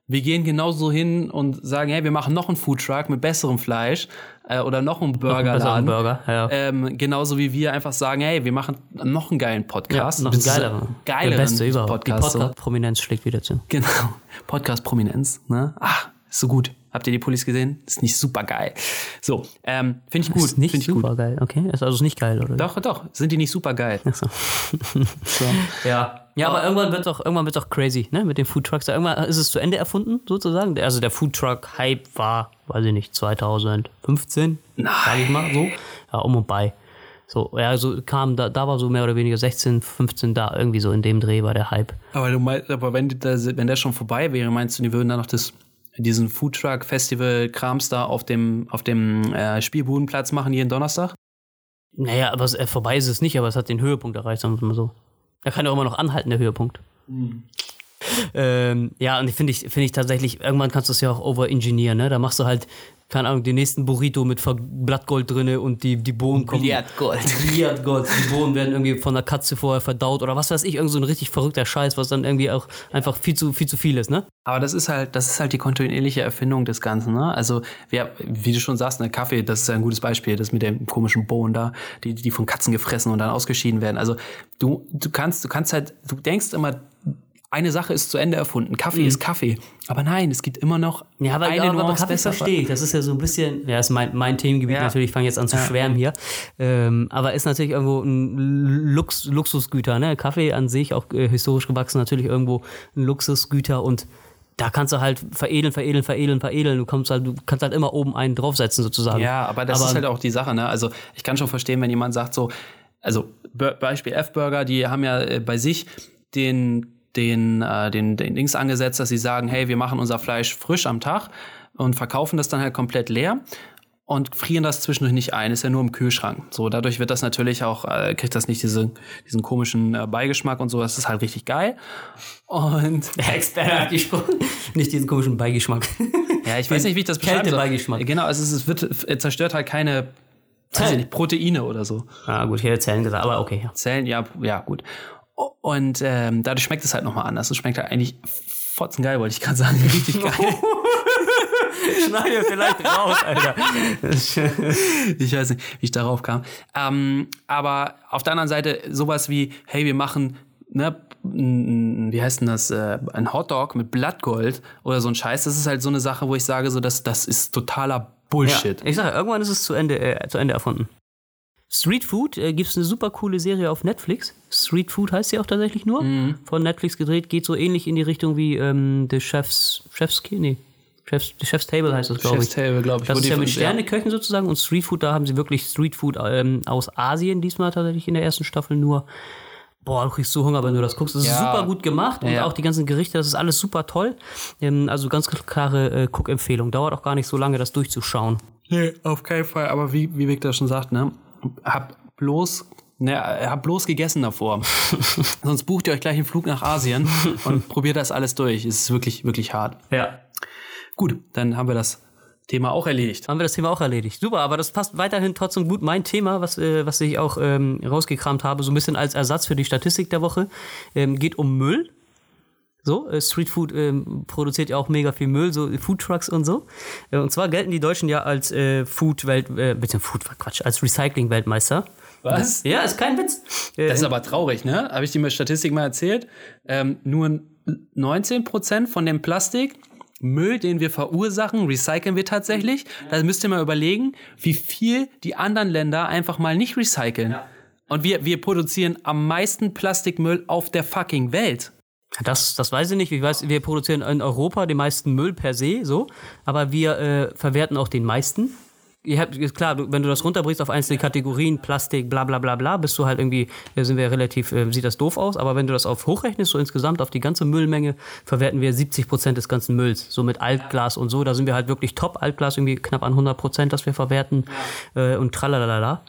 Speaker 2: wir gehen genauso hin und sagen, hey, wir machen noch einen Foodtruck mit besserem Fleisch äh, oder noch einen
Speaker 1: Besseren
Speaker 2: Burgerladen.
Speaker 1: Burger, ja.
Speaker 2: Ähm, genauso wie wir einfach sagen, hey, wir machen noch einen geilen Podcast.
Speaker 1: noch ein
Speaker 2: Beziehungsweise
Speaker 1: geiler.
Speaker 2: geileren
Speaker 1: Der beste überhaupt.
Speaker 2: Podcast.
Speaker 1: die
Speaker 2: so.
Speaker 1: Podcast-Prominenz schlägt wieder zu.
Speaker 2: Genau. (laughs) Podcast-Prominenz, ne? Ah, ist so gut. Habt ihr die Pullis gesehen? Ist nicht super geil. So, ähm, finde ich gut.
Speaker 1: Ist nicht
Speaker 2: gut.
Speaker 1: super geil, okay? Ist also nicht geil, oder?
Speaker 2: Doch, doch. Sind die nicht super geil?
Speaker 1: Achso.
Speaker 2: So. (laughs)
Speaker 1: Ja. Ja, aber irgendwann wird doch irgendwann wird doch crazy, ne? Mit den Foodtrucks. Irgendwann ist es zu Ende erfunden, sozusagen. Also der Foodtruck-Hype war, weiß ich nicht, 2015, sag ich mal so. Ja, um und bei. So, ja, so kam, da, da war so mehr oder weniger 16, 15 da, irgendwie so in dem Dreh war der Hype.
Speaker 2: Aber du meinst, aber wenn, da, wenn der schon vorbei wäre, meinst du, die würden dann noch das, diesen Foodtruck-Festival-Krams da auf dem, auf dem äh, Spielbudenplatz machen jeden Donnerstag?
Speaker 1: Naja, aber es, äh, vorbei ist es nicht, aber es hat den Höhepunkt erreicht, sagen wir mal so. Er kann ja immer noch anhalten, der Höhepunkt. Ähm, ja, und finde ich, finde ich tatsächlich, irgendwann kannst du es ja auch overengineeren, ne? Da machst du halt, keine Ahnung, den nächsten Burrito mit Blattgold drinne und die, die Bohnen kommen.
Speaker 2: Billardgold.
Speaker 1: Billardgold. Die Bohnen werden irgendwie von der Katze vorher verdaut oder was weiß ich, irgend so ein richtig verrückter Scheiß, was dann irgendwie auch einfach viel zu, viel zu viel ist, ne?
Speaker 2: Aber das ist halt, das ist halt die kontinuierliche Erfindung des Ganzen, ne? Also, wir, wie du schon sagst, ne, Kaffee, das ist ein gutes Beispiel, das mit dem komischen Bohnen da, die, die von Katzen gefressen und dann ausgeschieden werden. Also, du, du kannst, du kannst halt, du denkst immer, eine Sache ist zu Ende erfunden. Kaffee ist Kaffee. Aber nein, es gibt immer noch
Speaker 1: Mhm. Ja, aber,
Speaker 2: eine
Speaker 1: ja, aber
Speaker 2: Nuance
Speaker 1: Kaffee
Speaker 2: besser.
Speaker 1: verstehe ich. Das ist ja so ein bisschen, ja, ist mein, mein Themengebiet
Speaker 2: Ja.
Speaker 1: natürlich. Ich fange jetzt an zu schwärmen hier. Ähm, aber ist natürlich irgendwo ein Lux, Luxusgüter, ne? Kaffee an sich, auch äh, historisch gewachsen, natürlich irgendwo ein Luxusgüter und da kannst du halt veredeln, veredeln, veredeln, veredeln. Du, kommst halt, du kannst halt immer oben einen draufsetzen, sozusagen.
Speaker 2: Ja, aber das ist halt auch die Sache, ne? Also ich kann schon verstehen, wenn jemand sagt so, also Be Beispiel F-Burger, die haben ja äh, bei sich den den, äh, den, den Dings angesetzt, dass sie sagen, hey, wir machen unser Fleisch frisch am Tag und verkaufen das dann halt komplett leer und frieren das zwischendurch nicht ein, ist ja nur im Kühlschrank. So, dadurch wird das natürlich auch, äh, kriegt das nicht diese, diesen komischen äh, Beigeschmack und so, das ist halt richtig geil. Und
Speaker 1: Der Experte hat gesprochen. (laughs) Nicht diesen komischen Beigeschmack. (laughs)
Speaker 2: ja, ich weiß nicht, wie ich das beschreiben soll.
Speaker 1: Kältebeigeschmack.
Speaker 2: Genau, also es, es wird, es zerstört halt keine, ich nicht, Proteine oder so.
Speaker 1: ah, gut, hätte Zellen gesagt, aber okay. Ja.
Speaker 2: Zellen, ja, ja, gut. Und ähm, dadurch schmeckt es halt nochmal anders. Es schmeckt halt eigentlich fotzengeil, wollte ich gerade sagen. (laughs) Richtig geil. (laughs)
Speaker 1: Schneide vielleicht raus, Alter.
Speaker 2: ich weiß nicht, wie ich darauf kam. Ähm, aber auf der anderen Seite sowas wie, hey, wir machen, ne, wie heißt denn das, äh, ein Hotdog mit Blattgold oder so ein Scheiß. Das ist halt so eine Sache, wo ich sage, so, das, das ist totaler Bullshit.
Speaker 1: Ja, ich sage, irgendwann ist es zu Ende, äh, zu Ende erfunden. Street Food äh, gibt es eine super coole Serie auf Netflix. Street Food heißt sie auch tatsächlich nur.
Speaker 2: Mhm.
Speaker 1: Von Netflix gedreht, geht so ähnlich in die Richtung wie ähm, The Chef's, Chef's, nee, Chef's, The Chef's Table heißt das, glaube ich.
Speaker 2: Chef's Table, glaube ich.
Speaker 1: Das ist
Speaker 2: die-
Speaker 1: ja mit Sterneköchen sozusagen und Street Food, da haben sie wirklich Street Food ähm, aus Asien diesmal tatsächlich in der ersten Staffel nur. Boah, du kriegst so Hunger, wenn du das guckst. Das ist
Speaker 2: Ja.
Speaker 1: super gut gemacht und
Speaker 2: Ja.
Speaker 1: auch die ganzen Gerichte, das ist alles super toll. Ähm, also ganz klare äh, Cook-Empfehlung. Dauert auch gar nicht so lange, das durchzuschauen.
Speaker 2: Nee, auf keinen Fall. Aber wie, wie Victor schon sagt, ne, hab bloß, ne, hab bloß gegessen davor. (laughs) Sonst bucht ihr euch gleich einen Flug nach Asien und (laughs) probiert das alles durch. Es ist wirklich, wirklich hart.
Speaker 1: Ja.
Speaker 2: Gut, dann haben wir das Thema auch erledigt.
Speaker 1: Haben wir das Thema auch erledigt. Super, aber das passt weiterhin trotzdem gut. Mein Thema, was, äh, was ich auch ähm, rausgekramt habe, so ein bisschen als Ersatz für die Statistik der Woche, ähm, geht um Müll. So, äh, Streetfood ähm, produziert ja auch mega viel Müll, so Foodtrucks und so. Äh, und zwar gelten die Deutschen ja als äh, Food-Welt, äh, bitte Food, Quatsch, als Recycling-Weltmeister.
Speaker 2: Was?
Speaker 1: Ja, ist kein Witz. Äh,
Speaker 2: Das ist aber traurig, ne? Habe ich dir mal Statistik mal erzählt? Ähm, nur 19% von dem Plastikmüll, den wir verursachen, recyceln wir tatsächlich. Da müsst ihr mal überlegen, wie viel die anderen Länder einfach mal nicht recyceln. Und wir, wir produzieren am meisten Plastikmüll auf der fucking Welt.
Speaker 1: Das, das weiß ich nicht. Ich weiß, wir produzieren in Europa den meisten Müll per se, so, aber wir äh, verwerten auch den meisten. Ihr habt, ist klar, wenn du das runterbrichst auf einzelne Kategorien, Plastik, bla bla bla bla, bist du halt irgendwie, äh, sind wir relativ, äh, sieht das doof aus, aber wenn du das auf hochrechnest, so insgesamt auf die ganze Müllmenge, verwerten wir 70 Prozent des ganzen Mülls. So mit Altglas und so, da sind wir halt wirklich top. Altglas irgendwie knapp an 100 Prozent, das wir verwerten äh, und tralalala.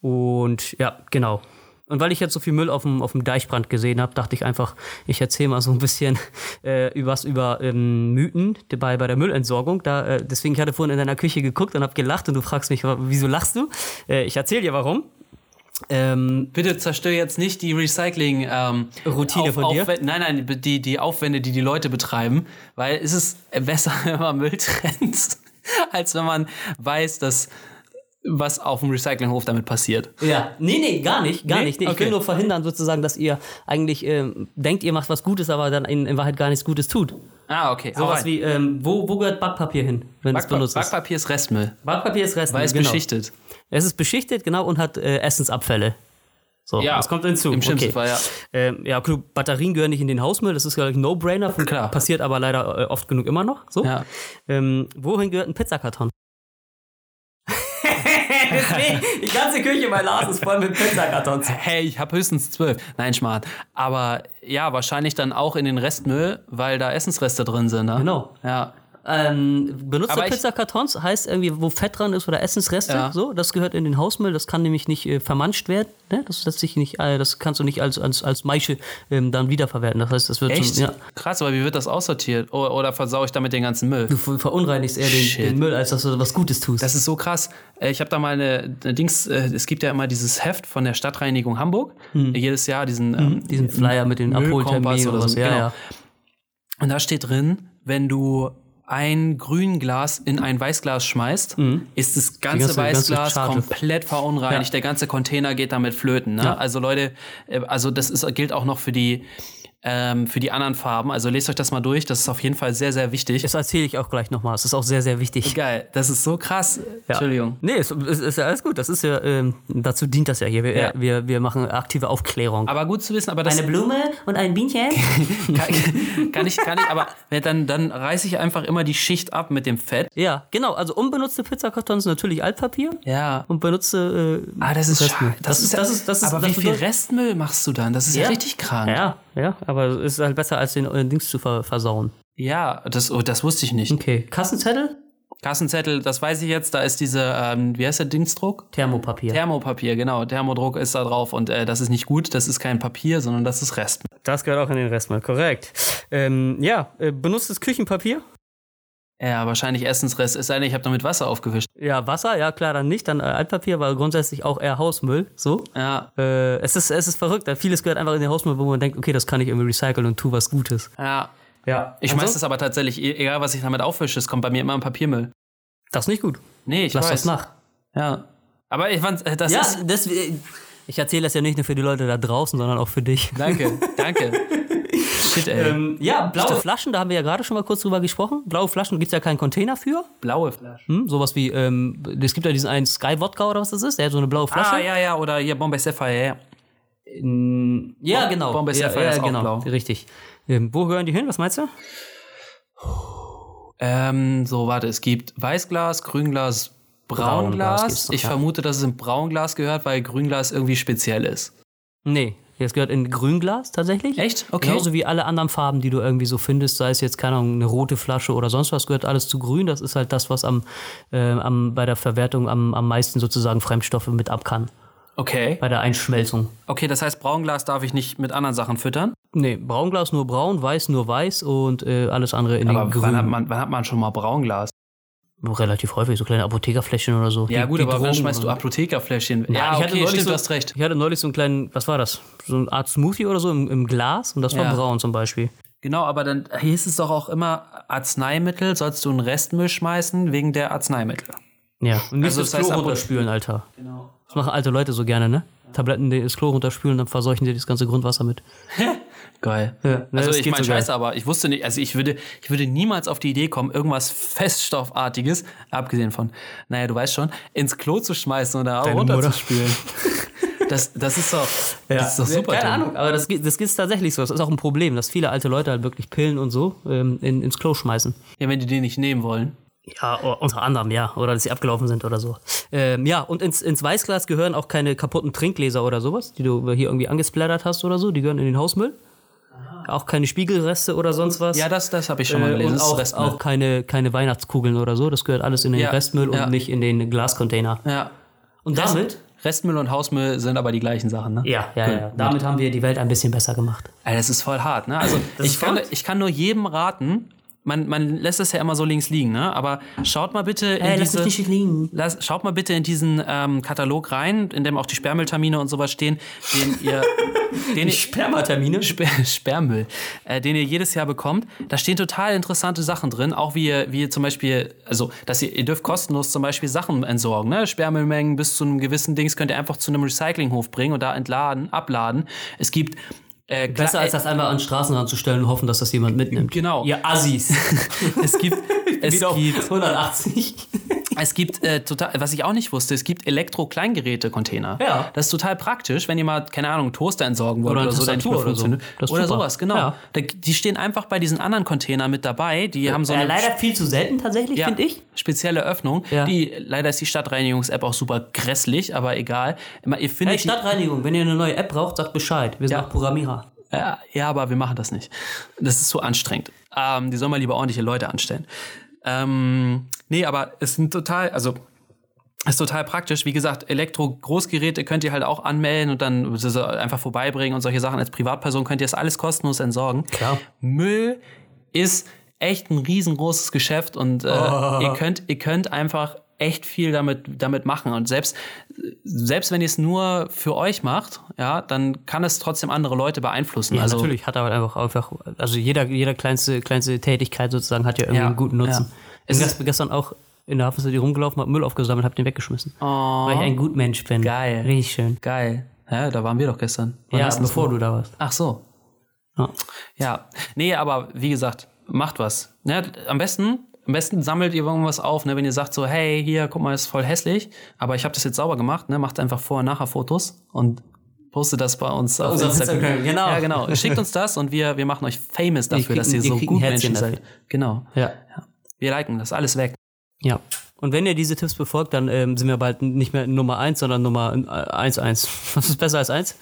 Speaker 1: Und ja, genau. Und weil ich jetzt so viel Müll auf dem, auf dem Deichbrand gesehen habe, dachte ich einfach, ich erzähle mal so ein bisschen (laughs) äh, über was über ähm, Mythen bei, bei der Müllentsorgung. Da, äh, deswegen, ich hatte vorhin in deiner Küche geguckt und habe gelacht und du fragst mich, wieso lachst du? Äh, ich erzähle dir warum. Ähm,
Speaker 2: Bitte zerstör jetzt nicht die Recycling ähm,
Speaker 1: Routine von dir?
Speaker 2: Aufwä- Nein, nein, die, die Aufwände, die die Leute betreiben, weil es ist besser, (laughs) wenn man Müll trennt, als wenn man weiß, dass was auf dem Recyclinghof damit passiert.
Speaker 1: ja, nee, nee, gar nicht, gar
Speaker 2: Nee?
Speaker 1: nicht. Nee, Ich
Speaker 2: Okay.
Speaker 1: will nur verhindern sozusagen, dass ihr eigentlich ähm, denkt, ihr macht was Gutes, aber dann in, in Wahrheit gar nichts Gutes tut.
Speaker 2: Ah, okay.
Speaker 1: Sowas wie, ähm, wo, wo gehört Backpapier hin, wenn es
Speaker 2: Backpa
Speaker 1: benutzt ist?
Speaker 2: Backpapier ist Restmüll,
Speaker 1: Backpapier ist Rest.
Speaker 2: weil es
Speaker 1: genau.
Speaker 2: beschichtet.
Speaker 1: Es ist beschichtet, genau, und hat äh, Essensabfälle. So,
Speaker 2: Ja,
Speaker 1: das kommt hinzu.
Speaker 2: im schlimmsten
Speaker 1: okay.
Speaker 2: Fall, ja.
Speaker 1: Ähm, ja, klug, Batterien gehören nicht in den Hausmüll, das ist glaube ich ein No-Brainer.
Speaker 2: Klar.
Speaker 1: Passiert aber leider äh, oft genug immer noch. So.
Speaker 2: Ja.
Speaker 1: Ähm, wohin gehört ein Pizzakarton? (laughs) Deswegen, die ganze Küche bei Lars ist voll mit Pizzakartons.
Speaker 2: Hey, ich habe höchstens zwölf. Nein, Schmarrn. Aber ja, wahrscheinlich dann auch in den Restmüll, weil da Essensreste drin sind. Ne?
Speaker 1: Genau.
Speaker 2: Ja.
Speaker 1: Ähm, Pizzakartons heißt irgendwie, wo Fett dran ist oder Essensreste,
Speaker 2: Ja.
Speaker 1: so, das gehört in den Hausmüll, das kann nämlich nicht äh, vermanscht werden, ne? das, lässt sich nicht, äh, das kannst du nicht als, als, als Maische ähm, dann wiederverwerten, das heißt, das wird
Speaker 2: Echt?
Speaker 1: Zum, ja,
Speaker 2: Krass, aber wie wird das aussortiert? O- Oder versau ich damit den ganzen Müll?
Speaker 1: du ver- verunreinigst eher den, den Müll, als dass du was Gutes tust.
Speaker 2: Das ist so krass. Äh, Ich habe da mal eine, eine Dings, äh, es gibt ja immer dieses Heft von der Stadtreinigung Hamburg. Jedes Jahr diesen, ähm,
Speaker 1: Hm. Diesen Flyer mit den Abholterminen oder
Speaker 2: oder
Speaker 1: so.
Speaker 2: so,
Speaker 1: Ja,
Speaker 2: genau.
Speaker 1: ja.
Speaker 2: Und da steht drin, wenn du ein Grünglas in ein Weißglas schmeißt, ist das ganze,
Speaker 1: ganze- ganze
Speaker 2: Weißglas
Speaker 1: Charge.
Speaker 2: komplett verunreinigt.
Speaker 1: Ja.
Speaker 2: Der ganze Container geht damit flöten. Ne?
Speaker 1: Ja.
Speaker 2: Also Leute, äh, also das ist, gilt auch noch für die, ähm, für die anderen Farben. Also lest euch das mal durch. Das ist auf jeden Fall sehr, sehr wichtig.
Speaker 1: Das erzähle ich auch gleich nochmal. Das ist auch sehr, sehr wichtig.
Speaker 2: Geil, das ist so krass.
Speaker 1: Ja.
Speaker 2: Entschuldigung.
Speaker 1: Nee, ist, ist, ist ja alles gut. Das ist ja, ähm, dazu dient das ja hier. Wir,
Speaker 2: Ja.
Speaker 1: wir, wir machen aktive Aufklärung.
Speaker 2: Aber gut zu wissen, aber das
Speaker 1: Blume und ein Bienchen. (laughs)
Speaker 2: kann, kann ich, kann ich, aber dann, dann reiße ich einfach immer die Schicht ab mit dem Fett.
Speaker 1: ja, genau. Also unbenutzte Pizzakartons natürlich Altpapier.
Speaker 2: Ja.
Speaker 1: Und benutzte. Äh,
Speaker 2: Ah, das ist
Speaker 1: Restmüll.
Speaker 2: schade.
Speaker 1: Das ist- das ist- das ist-
Speaker 2: aber
Speaker 1: das
Speaker 2: wie viel Restmüll machst du dann? Das ist ja,
Speaker 1: Ja.
Speaker 2: richtig krank.
Speaker 1: ja, ja, aber es ist halt besser, als den äh, Dings zu ver versauen.
Speaker 2: Ja, das, oh, das wusste ich nicht.
Speaker 1: Okay. Kassenzettel?
Speaker 2: Kassenzettel, das weiß ich jetzt, da ist diese, ähm, wie heißt der Dingsdruck?
Speaker 1: Thermopapier.
Speaker 2: Thermopapier, genau. Thermodruck ist da drauf und äh, das ist nicht gut, das ist kein Papier, sondern das ist Rest.
Speaker 1: das gehört auch in den Restmüll, korrekt. Ähm, ja, äh, benutztes Küchenpapier?
Speaker 2: Ja, wahrscheinlich Essensrest. Es sei denn, ich habe damit Wasser aufgewischt.
Speaker 1: Ja, Wasser, ja klar, dann nicht. Dann äh, Altpapier war grundsätzlich auch eher Hausmüll. So.
Speaker 2: Ja,
Speaker 1: Äh, es, ist, es ist verrückt. weil Vieles gehört einfach in den Hausmüll, wo man denkt, okay, das kann ich irgendwie recyceln und tu was Gutes.
Speaker 2: ja.
Speaker 1: Ja.
Speaker 2: Ich schmeiß das aber tatsächlich, e- egal was ich damit aufwische, es kommt bei mir immer im Papiermüll.
Speaker 1: Das ist nicht gut.
Speaker 2: Nee, ich
Speaker 1: Lass
Speaker 2: weiß.
Speaker 1: das nach.
Speaker 2: Ja. Aber ich fand, äh, das
Speaker 1: Ja,
Speaker 2: ist.
Speaker 1: das, äh, ich erzähle das ja nicht nur für die Leute da draußen, sondern auch für dich.
Speaker 2: Danke, danke. (laughs) Shit, ey.
Speaker 1: Ähm, ja, blaue Flaschen, da haben wir ja gerade schon mal kurz drüber gesprochen. Blaue Flaschen gibt es ja keinen Container für.
Speaker 2: Blaue Flasche.
Speaker 1: Hm, sowas wie, ähm, es gibt ja diesen einen Sky Wodka oder was das ist, der hat so eine blaue Flasche.
Speaker 2: Ah, ja, ja, oder hier Bombay Sapphire, ja.
Speaker 1: Ja, genau.
Speaker 2: Bombay
Speaker 1: ja,
Speaker 2: Sapphire
Speaker 1: ja,
Speaker 2: ist auch
Speaker 1: genau.
Speaker 2: blau.
Speaker 1: Richtig. Ähm, wo gehören die hin? Was meinst du?
Speaker 2: Ähm, so, warte, es gibt Weißglas, Grünglas,
Speaker 1: Braunglas
Speaker 2: Braunglas.
Speaker 1: noch,
Speaker 2: ich
Speaker 1: ja.
Speaker 2: vermute, dass es in Braunglas gehört, weil Grünglas irgendwie speziell ist.
Speaker 1: Nee, das gehört in Grünglas tatsächlich.
Speaker 2: Echt? Okay.
Speaker 1: Genauso wie alle anderen Farben, die du irgendwie so findest, sei es jetzt, keine Ahnung, eine rote Flasche oder sonst was, gehört alles zu grün. Das ist halt das, was am, äh, am, bei der Verwertung am, am meisten sozusagen Fremdstoffe mit ab kann.
Speaker 2: Okay.
Speaker 1: Bei der Einschmelzung.
Speaker 2: Okay, das heißt, Braunglas darf ich nicht mit anderen Sachen füttern.
Speaker 1: Nee, Braunglas nur braun, weiß nur weiß und äh, alles andere in
Speaker 2: Aber
Speaker 1: den grün.
Speaker 2: wann hat, man, wann hat man schon mal Braunglas?
Speaker 1: Relativ häufig, so kleine Apothekerfläschchen oder so.
Speaker 2: Ja,
Speaker 1: Die-
Speaker 2: gut,
Speaker 1: die
Speaker 2: aber wann
Speaker 1: Drogen-
Speaker 2: schmeißt du Apothekerfläschchen?
Speaker 1: Ja,
Speaker 2: Ja,
Speaker 1: ich hatte
Speaker 2: okay,
Speaker 1: neulich
Speaker 2: stimmt,
Speaker 1: so,
Speaker 2: du hast recht.
Speaker 1: Ich hatte neulich so einen kleinen, was war das? So eine Art Smoothie oder so im, im Glas und das war
Speaker 2: Ja.
Speaker 1: braun zum Beispiel.
Speaker 2: Genau, aber dann hieß es doch auch immer, Arzneimittel sollst du in Restmüll schmeißen wegen der Arzneimittel.
Speaker 1: Ja, und nicht
Speaker 2: Also
Speaker 1: das
Speaker 2: das
Speaker 1: Klo
Speaker 2: heißt,
Speaker 1: runterspülen, Alter.
Speaker 2: Genau.
Speaker 1: Das machen alte Leute so gerne, ne? Tabletten die das Klo runterspülen, dann verseuchen die das ganze Grundwasser mit. (laughs)
Speaker 2: Geil.
Speaker 1: Ja, ne,
Speaker 2: also ich meine
Speaker 1: so.
Speaker 2: Scheiße, aber ich wusste nicht, also ich würde, ich würde niemals auf die Idee kommen, irgendwas Feststoffartiges, abgesehen von, naja, du weißt schon, ins Klo zu schmeißen oder auch
Speaker 1: Deine
Speaker 2: runterzuspülen. (laughs) das, das ist doch, das ist doch super.
Speaker 1: Keine. Ahnung, aber das, geht- das ist tatsächlich so. Das ist auch ein Problem, dass viele alte Leute halt wirklich Pillen und so ähm, in, ins Klo schmeißen.
Speaker 2: Ja, wenn die den nicht nehmen wollen.
Speaker 1: Ja, unter anderem, ja. Oder dass sie abgelaufen sind oder so. Ähm, ja, und ins, ins Weißglas gehören auch keine kaputten Trinkgläser oder sowas, die du hier irgendwie angesplattert hast oder so. Die gehören in den Hausmüll. Auch keine Spiegelreste oder sonst was.
Speaker 2: Ja, das, das habe ich schon mal
Speaker 1: Äh,
Speaker 2: gelesen.
Speaker 1: und
Speaker 2: Das ist
Speaker 1: auch, auch keine, keine Weihnachtskugeln oder so. Das gehört alles in den
Speaker 2: Ja,
Speaker 1: Restmüll
Speaker 2: ja.
Speaker 1: und nicht in den Glascontainer.
Speaker 2: ja.
Speaker 1: Und damit?
Speaker 2: Restmüll und Hausmüll sind aber die gleichen Sachen, ne?
Speaker 1: Ja, ja, ja. Damit haben wir die Welt ein bisschen besser gemacht.
Speaker 2: Ey, das ist voll hart, ne? Also ich kann, ich kann nur jedem raten, man, man lässt es ja immer so links liegen, ne? Aber schaut mal bitte in diese,
Speaker 1: liegen.
Speaker 2: lass, schaut mal bitte in diesen ähm, Katalog rein, in dem auch die Sperrmülltermine und sowas stehen, den ihr, (laughs) den ihr
Speaker 1: Spermatermine?
Speaker 2: Sper Sperrmüll, äh, den ihr jedes Jahr bekommt. Da stehen total interessante Sachen drin, auch wie ihr, wie ihr zum Beispiel, also dass ihr, ihr dürft kostenlos zum Beispiel Sachen entsorgen, ne? Sperrmüllmengen bis zu einem gewissen Dings könnt ihr einfach zu einem Recyclinghof bringen und da entladen, abladen. Es gibt äh,
Speaker 1: Besser als das einfach an den Straßenrand zu stellen und hoffen, dass das jemand mitnimmt.
Speaker 2: Genau.
Speaker 1: Ihr Assis. (laughs)
Speaker 2: Es gibt, es gibt,
Speaker 1: 180.
Speaker 2: es gibt äh, total, was ich auch nicht wusste, es gibt Elektro-Kleingeräte-Container.
Speaker 1: Ja.
Speaker 2: Das ist total praktisch, wenn ihr mal, keine Ahnung, Toaster entsorgen wollt
Speaker 1: Oder
Speaker 2: oder, so, der nicht mehr
Speaker 1: Tastatur oder so.
Speaker 2: Oder
Speaker 1: super.
Speaker 2: sowas, genau.
Speaker 1: Ja.
Speaker 2: Da, die stehen einfach bei diesen anderen Containern mit dabei. Die haben so
Speaker 1: Äh,
Speaker 2: eine
Speaker 1: leider viel zu selten tatsächlich,
Speaker 2: ja,
Speaker 1: finde ich.
Speaker 2: spezielle Öffnung.
Speaker 1: Ja.
Speaker 2: Die, leider ist die Stadtreinigungs-App auch super grässlich, aber egal. Ihr findet
Speaker 1: Hey, Stadtreinigung, wenn ihr eine neue App braucht, sagt Bescheid. Wir sind
Speaker 2: Ja.
Speaker 1: auch Programmierer.
Speaker 2: ja, ja, aber wir machen das nicht. Das ist zu anstrengend. Ähm, die sollen mal lieber ordentliche Leute anstellen. Ähm, nee, aber es sind total, also ist total praktisch. Wie gesagt, Elektro-Großgeräte könnt ihr halt auch anmelden und dann einfach vorbeibringen und solche Sachen. Als Privatperson könnt ihr das alles kostenlos entsorgen.
Speaker 1: Klar.
Speaker 2: Müll ist echt ein riesengroßes Geschäft und äh, ihr könnt ihr könnt einfach echt viel damit damit machen und selbst selbst wenn ihr es nur für euch macht, ja, dann kann es trotzdem andere Leute beeinflussen.
Speaker 1: Ja,
Speaker 2: also
Speaker 1: natürlich hat aber einfach, einfach also jeder, jeder kleinste, kleinste Tätigkeit sozusagen hat ja irgendwie
Speaker 2: Ja,
Speaker 1: einen guten Nutzen.
Speaker 2: ja.
Speaker 1: Ich
Speaker 2: Es
Speaker 1: bin
Speaker 2: ist-
Speaker 1: gest- gestern auch in der Hafen City rumgelaufen, hab Müll aufgesammelt, hab den weggeschmissen. Weil ich ein gut Mensch bin.
Speaker 2: Oh. Geil.
Speaker 1: Richtig schön.
Speaker 2: geil. Ja, da waren wir doch gestern. Wann
Speaker 1: Ja, bevor du da warst.
Speaker 2: Ach so.
Speaker 1: Ja.
Speaker 2: Ja, nee, aber wie gesagt, macht was. Ne, am besten, am besten sammelt ihr irgendwas auf, ne, wenn ihr sagt so, hey, hier, guck mal, ist voll hässlich, aber ich habe das jetzt sauber gemacht, ne, macht einfach vor und nachher Fotos und postet das bei uns auf
Speaker 1: auf
Speaker 2: Instagram.
Speaker 1: Instagram, genau.
Speaker 2: Ja, genau. Schickt uns das und wir, wir machen euch famous dafür, dass ihr so gut Menschen seid. Genau.
Speaker 1: Ja.
Speaker 2: Wir liken das alles weg.
Speaker 1: Ja. Und wenn ihr diese Tipps befolgt, dann ähm, sind wir bald nicht mehr Nummer 1, sondern Nummer 1-1. (laughs) Was ist besser als 1?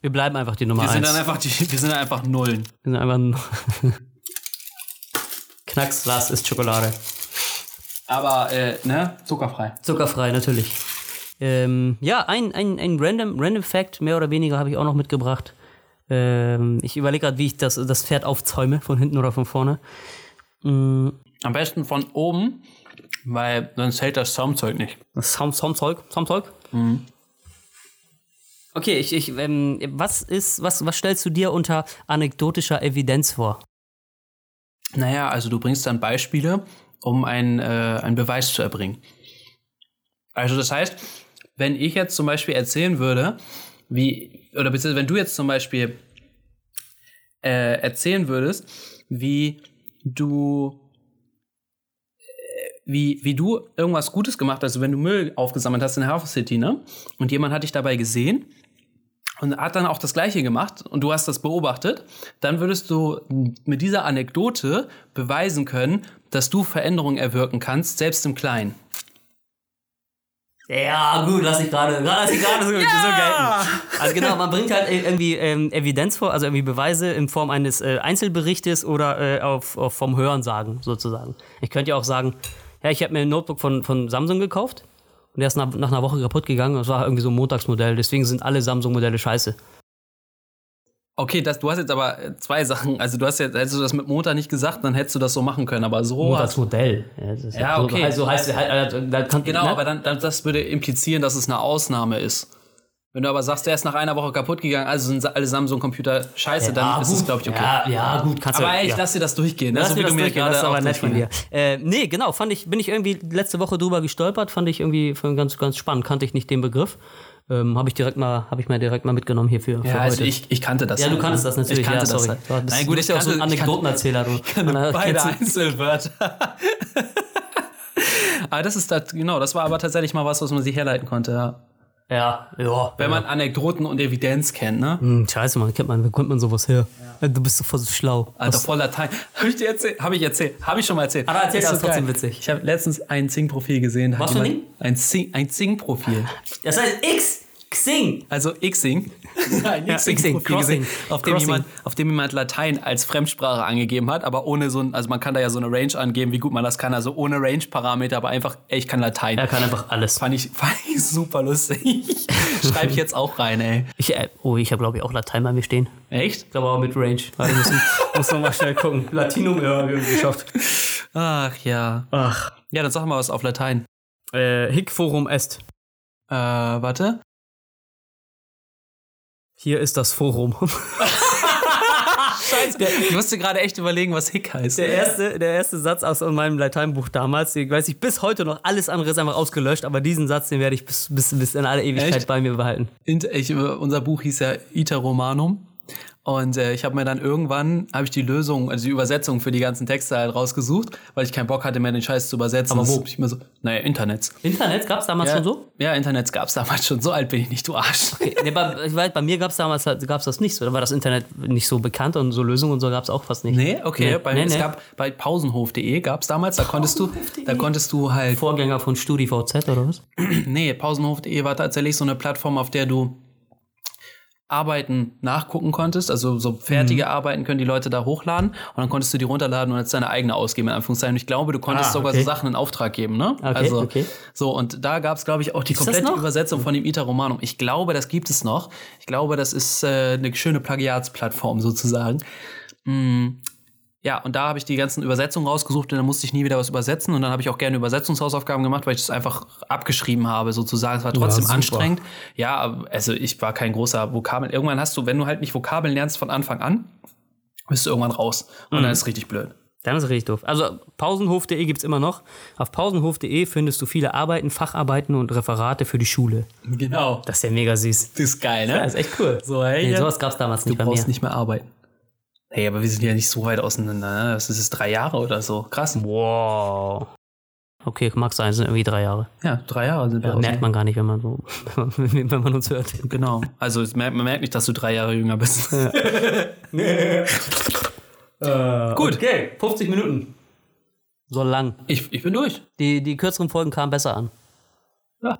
Speaker 1: Wir bleiben einfach die Nummer
Speaker 2: Wir
Speaker 1: 1.
Speaker 2: sind dann einfach die, wir sind dann einfach Nullen.
Speaker 1: Wir sind einfach ein (laughs) Knacks, Last ist Schokolade.
Speaker 2: Aber, äh, ne, zuckerfrei.
Speaker 1: Zuckerfrei, natürlich. Ähm, ja, ein, ein, ein random, random Fact, mehr oder weniger, habe ich auch noch mitgebracht. Ähm, ich überlege gerade, wie ich das, das Pferd aufzäume, von hinten oder von vorne.
Speaker 2: Am besten von oben, weil sonst hält das Zaumzeug nicht.
Speaker 1: Das Sound, Soundzeug, Soundzeug. Okay, ich, ich, ähm, was ist, was, was stellst du dir unter anekdotischer Evidenz vor?
Speaker 2: Naja, also du bringst dann Beispiele, um einen, äh, einen Beweis zu erbringen. Also das heißt, wenn ich jetzt zum Beispiel erzählen würde, wie, oder beziehungsweise wenn du jetzt zum Beispiel äh, erzählen würdest, wie du wie, wie du irgendwas Gutes gemacht hast, also wenn du Müll aufgesammelt hast in der Hafen City, ne? Und jemand hat dich dabei gesehen und hat dann auch das Gleiche gemacht und du hast das beobachtet, dann würdest du mit dieser Anekdote beweisen können, dass du Veränderungen erwirken kannst, selbst im Kleinen.
Speaker 1: Ja, gut, lass ich gerade, lass ich gerade so, so gelten. Also genau, man bringt halt irgendwie ähm, Evidenz vor, also irgendwie Beweise in Form eines äh, Einzelberichtes oder äh, auf, auf vom Hörensagen sozusagen. Ich könnte ja auch sagen, ja, ich habe mir ein Notebook von, von Samsung gekauft und der ist nach, nach einer Woche kaputt gegangen. Das war irgendwie so ein Montagsmodell, deswegen sind alle Samsung-Modelle scheiße.
Speaker 2: Okay, das, du hast jetzt aber äh, zwei Sachen. Also du hast jetzt, hättest du das mit Montag nicht gesagt, dann hättest du das so machen können. Aber so
Speaker 1: Montagsmodell. Ja,
Speaker 2: Ja, okay.
Speaker 1: So heißt, so heißt halt, äh, da kann,
Speaker 2: Genau,
Speaker 1: ne?
Speaker 2: aber dann, dann das würde implizieren, dass es eine Ausnahme ist. Wenn du aber sagst, der ist nach einer Woche kaputt gegangen, also sind alle Samsung-Computer scheiße, dann
Speaker 1: Ja,
Speaker 2: ist es, glaube ich, okay.
Speaker 1: Ja, ja, gut, kannst
Speaker 2: Aber
Speaker 1: du.
Speaker 2: ey, ich
Speaker 1: ja.
Speaker 2: lass dir das durchgehen, ne?
Speaker 1: Lass
Speaker 2: so wie
Speaker 1: das
Speaker 2: du mir
Speaker 1: durchgehen,
Speaker 2: gerade
Speaker 1: das ist aber
Speaker 2: auch
Speaker 1: nett von dir. Äh, nee, genau, fand ich, bin ich irgendwie letzte Woche drüber gestolpert, fand ich irgendwie ganz, ganz spannend, kannte ich nicht den Begriff. Ähm, habe ich direkt mal, habe ich mir direkt mal mitgenommen hier für, für
Speaker 2: Ja, also
Speaker 1: heute.
Speaker 2: ich, ich kannte das.
Speaker 1: ja, du
Speaker 2: halt,
Speaker 1: kannst
Speaker 2: ne?
Speaker 1: das natürlich.
Speaker 2: Ich kannte
Speaker 1: ja,
Speaker 2: das
Speaker 1: sorry.
Speaker 2: halt. Nein, gut, ist ja auch so
Speaker 1: ein Anekdotenerzähler. Du. (laughs) Man
Speaker 2: Beide Einzelwörter. (laughs) aber das ist das, genau, das war aber tatsächlich mal was, was man sich herleiten konnte, ja.
Speaker 1: Ja, ja.
Speaker 2: Wenn man Anekdoten und Evidenz kennt, ne?
Speaker 1: Hm, scheiße, man, kennt man, wo kommt man sowas her? Du bist doch voll so schlau.
Speaker 2: Alter, voll Latein. Habe ich dir erzählt? Habe ich erzählt. Habe ich schon mal erzählt.
Speaker 1: Aber erzähl,
Speaker 2: Ist
Speaker 1: das ist
Speaker 2: so
Speaker 1: trotzdem
Speaker 2: geil.
Speaker 1: witzig.
Speaker 2: Ich habe letztens ein Zing-Profil gesehen.
Speaker 1: Was für ein
Speaker 2: Zing- ein Zing-Profil.
Speaker 1: Das heißt X, Xing.
Speaker 2: Also Xing. (laughs) ein
Speaker 1: Ja, Xing, Crossing.
Speaker 2: gesehen, auf dem,
Speaker 1: Crossing.
Speaker 2: jemand, auf dem jemand Latein als Fremdsprache angegeben hat, aber ohne so ein, also man kann da ja so eine Range angeben, wie gut man das kann, also ohne Range-Parameter, aber einfach, ey, ich kann Latein.
Speaker 1: Er kann einfach alles.
Speaker 2: Fand ich, (laughs) fand ich super lustig. Schreibe ich jetzt auch rein, ey.
Speaker 1: Ich, äh, oh, ich habe glaube ich auch Latein bei mir stehen.
Speaker 2: Echt?
Speaker 1: Ich glaube aber mit Range. Warte, muss, muss noch mal schnell gucken. Latinum, ja, wir haben geschafft.
Speaker 2: Ach ja.
Speaker 1: Ach.
Speaker 2: Ja, dann sag mal was auf Latein.
Speaker 1: Äh, Hic forum est.
Speaker 2: Äh, warte.
Speaker 1: Hier ist das Forum. (laughs)
Speaker 2: Scheiße. Ich musste gerade echt überlegen, was Hick heißt.
Speaker 1: Der erste, der erste Satz aus meinem Lateinbuch damals, den weiß ich bis heute noch, alles andere ist einfach ausgelöscht, aber diesen Satz, den werde ich bis, bis, bis in alle Ewigkeit
Speaker 2: Echt?
Speaker 1: bei mir behalten.
Speaker 2: Ich, unser Buch hieß ja Iter Romanum. Und äh, ich habe mir dann irgendwann habe ich die Lösung, also die Übersetzung für die ganzen Texte halt rausgesucht, weil ich keinen Bock hatte mehr den Scheiß zu übersetzen.
Speaker 1: Aber wo?
Speaker 2: Ich mir so, naja, Internets.
Speaker 1: Internet gab es damals
Speaker 2: Ja,
Speaker 1: schon so?
Speaker 2: Ja, Internets gab's damals schon. So alt bin ich nicht, du Arsch.
Speaker 1: Nee, bei, ich weiß, bei mir gab es damals halt, gab's das nicht so. Da war das Internet nicht so bekannt und so Lösungen und so gab es auch fast nicht.
Speaker 2: Nee, okay.
Speaker 1: Nee,
Speaker 2: bei,
Speaker 1: nee,
Speaker 2: es gab bei pausenhof.de gab's damals, da konntest du, da konntest du halt
Speaker 1: Vorgänger von StudiVZ oder was? (clears throat)
Speaker 2: Nee, pausenhof.de war tatsächlich so eine Plattform, auf der du Arbeiten nachgucken konntest. Also so fertige Arbeiten können die Leute da hochladen und dann konntest du die runterladen und als deine eigene ausgeben, in Anführungszeichen. Und ich glaube, du konntest
Speaker 1: Ah,
Speaker 2: sogar
Speaker 1: okay.
Speaker 2: so Sachen in Auftrag geben, ne?
Speaker 1: Okay,
Speaker 2: also,
Speaker 1: okay.
Speaker 2: So, und da gab es, glaube ich, auch die
Speaker 1: das
Speaker 2: komplette? Übersetzung von dem Iter Romanum. Ich glaube, das gibt es noch. Ich glaube, das ist äh, eine schöne Plagiatsplattform sozusagen. Mm. Ja, und da habe ich die ganzen Übersetzungen rausgesucht und dann musste ich nie wieder was übersetzen. Und dann habe ich auch gerne Übersetzungshausaufgaben gemacht, weil ich das einfach abgeschrieben habe, sozusagen. Es war trotzdem
Speaker 1: super.
Speaker 2: anstrengend. Ja, also ich war kein großer Vokabel. Irgendwann hast du, wenn du halt nicht Vokabeln lernst von Anfang an, bist du irgendwann raus. Und dann ist es richtig blöd.
Speaker 1: Dann ist es richtig doof. Also pausenhof.de gibt es immer noch. Auf pausenhof.de findest du viele Arbeiten, Facharbeiten und Referate für die Schule.
Speaker 2: Genau.
Speaker 1: Das ist ja mega süß.
Speaker 2: Das ist geil, ne?
Speaker 1: Das ist echt cool.
Speaker 2: So, hey,
Speaker 1: Nee,
Speaker 2: ja.
Speaker 1: sowas gab es damals
Speaker 2: du
Speaker 1: nicht bei mir.
Speaker 2: brauchst nicht mehr arbeiten. Hey, aber wir sind ja nicht so weit auseinander. Ne? Das ist drei Jahre oder so. Krass.
Speaker 1: Wow. Okay, mag sein, sind irgendwie drei Jahre.
Speaker 2: Ja, drei Jahre sind wir
Speaker 1: Ja, merkt man gar nicht, wenn man so, (laughs) wenn man uns hört.
Speaker 2: Genau. Also es merkt, man merkt nicht, dass du drei Jahre jünger bist. (laughs)
Speaker 1: Gut. Okay, 50 Minuten. So lang.
Speaker 2: Ich, ich bin durch.
Speaker 1: Die, die kürzeren Folgen kamen besser an.
Speaker 2: Ja.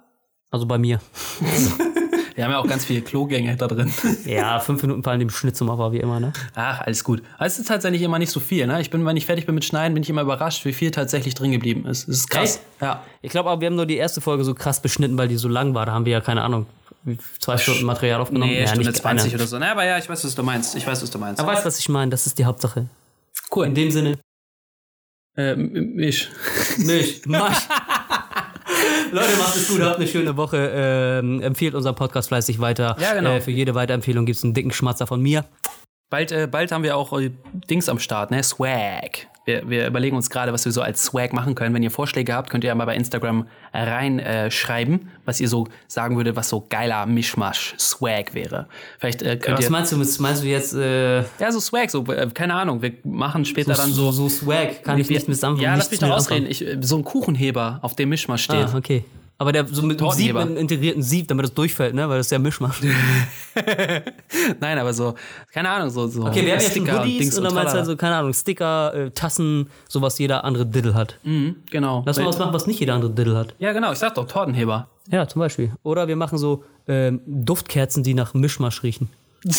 Speaker 1: Also bei mir. (laughs)
Speaker 2: Wir haben ja auch ganz viele Klogänge da drin. (laughs)
Speaker 1: Ja, fünf Minuten fallen dem Schnitt zum Opfer, wie immer, ne?
Speaker 2: Ach, alles gut. Aber Es ist tatsächlich immer nicht so viel. Ne? Ich bin, wenn ich fertig bin mit Schneiden, bin ich immer überrascht, wie viel tatsächlich drin geblieben ist. Das ist krass.
Speaker 1: Echt?
Speaker 2: Ja.
Speaker 1: Ich glaube aber, wir haben nur die erste Folge so krass beschnitten, weil die so lang war. Da haben wir ja, keine Ahnung, wie- zwei Stunden Material aufgenommen.
Speaker 2: Nee,
Speaker 1: ja,
Speaker 2: Stunde
Speaker 1: nicht
Speaker 2: 20
Speaker 1: eine.
Speaker 2: oder so. Na, aber ja, ich weiß, was du meinst. Ich weiß, was du meinst.
Speaker 1: Aber weißt was ich meine? Das ist die Hauptsache.
Speaker 2: cool.
Speaker 1: In dem Sinne,
Speaker 2: Ähm, ich.
Speaker 1: nicht. Mach. Leute, macht es gut, habt eine schöne Woche. Ähm, empfehlt unseren Podcast fleißig weiter.
Speaker 2: Ja, genau.
Speaker 1: Äh, für jede Weiterempfehlung gibt es einen dicken Schmatzer von mir.
Speaker 2: Bald, äh, bald haben wir auch äh, Dings am Start, ne? Swag. Wir, wir überlegen uns gerade, was wir so als Swag machen können. Wenn ihr Vorschläge habt, könnt ihr ja mal bei Instagram reinschreiben, äh, schreiben, was ihr so sagen würdet, was so geiler Mischmasch Swag wäre. Vielleicht äh, könnt
Speaker 1: Was
Speaker 2: ihr.
Speaker 1: meinst du, meinst du jetzt äh,
Speaker 2: Ja, so Swag, so, äh, keine Ahnung. Wir machen später dann so.
Speaker 1: so Swag? Kann ich nicht mit.
Speaker 2: Ja, lass mich
Speaker 1: mit
Speaker 2: ausreden. Ich, äh, so ein Kuchenheber, auf dem Mischmasch steht.
Speaker 1: Ah, okay. Aber der so mit einem Sieb, mit einem integrierten Sieb, damit das durchfällt, ne? Weil das ist ja Mischmasch. (laughs)
Speaker 2: Nein, aber so, keine Ahnung, so. so
Speaker 1: Okay, wir haben ja schon
Speaker 2: Dings
Speaker 1: und dann meinst du
Speaker 2: tralala.
Speaker 1: also, keine Ahnung, Sticker, äh, Tassen, so was jeder andere Diddle hat.
Speaker 2: Mhm, genau.
Speaker 1: Lass mal was machen, was nicht jeder andere Diddle hat.
Speaker 2: Ja, genau, ich sag doch, Tortenheber.
Speaker 1: Ja, zum Beispiel. Oder wir machen so ähm, Duftkerzen, die nach Mischmasch riechen. (laughs)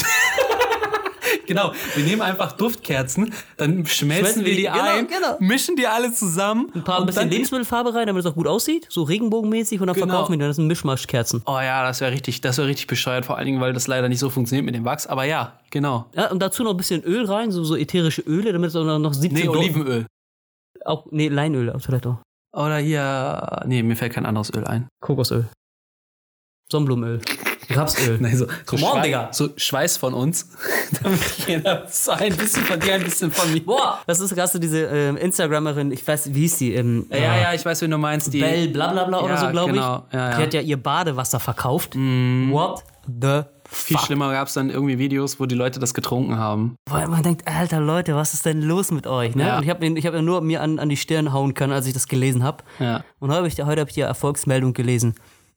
Speaker 2: Genau, wir nehmen einfach Duftkerzen, dann schmelzen
Speaker 1: Schmelzen
Speaker 2: wir die
Speaker 1: genau,
Speaker 2: ein,
Speaker 1: genau.
Speaker 2: mischen die alle zusammen.
Speaker 1: Ein paar ein bisschen
Speaker 2: dann,
Speaker 1: Lebensmittelfarbe rein, damit es auch gut aussieht. So regenbogenmäßig und dann
Speaker 2: Genau.
Speaker 1: verkaufen wir die. Das sind Mischmaschkerzen.
Speaker 2: Oh ja, das wäre richtig, das wäre richtig bescheuert, vor allen Dingen, weil das leider nicht so funktioniert mit dem Wachs. Aber ja, genau.
Speaker 1: Ja, und dazu noch ein bisschen Öl rein, so, so ätherische Öle, damit es auch noch, noch 17
Speaker 2: Nee, Olivenöl.
Speaker 1: Auch, nee, Leinöl vielleicht auch.
Speaker 2: Oder hier, nee, mir fällt kein anderes Öl ein.
Speaker 1: Kokosöl. Sonnenblumenöl. Rapsöl.
Speaker 2: Nein, so, so,
Speaker 1: Come on,
Speaker 2: Schweiß,
Speaker 1: Digga.
Speaker 2: so Schweiß von uns. (laughs) Damit jeder so ein bisschen von dir, ein bisschen von mir.
Speaker 1: Boah, das ist hast du diese ähm, Instagrammerin, ich weiß, wie hieß die? Ähm,
Speaker 2: Ja, ja, ich weiß, wen du meinst. Die,
Speaker 1: Bell blablabla oder
Speaker 2: Ja,
Speaker 1: so, glaube
Speaker 2: genau.
Speaker 1: ich.
Speaker 2: Ja, ja.
Speaker 1: Die hat ja ihr Badewasser verkauft. What the
Speaker 2: Viel
Speaker 1: fuck?
Speaker 2: schlimmer gab es dann irgendwie Videos, wo die Leute das getrunken haben.
Speaker 1: Weil man denkt, alter Leute, was ist denn los mit euch? Ne?
Speaker 2: Ja.
Speaker 1: Und ich habe ich hab ja nur mir an, an die Stirn hauen können, als ich das gelesen habe.
Speaker 2: Ja.
Speaker 1: Und heute habe ich, heute hab ich die Erfolgsmeldung gelesen.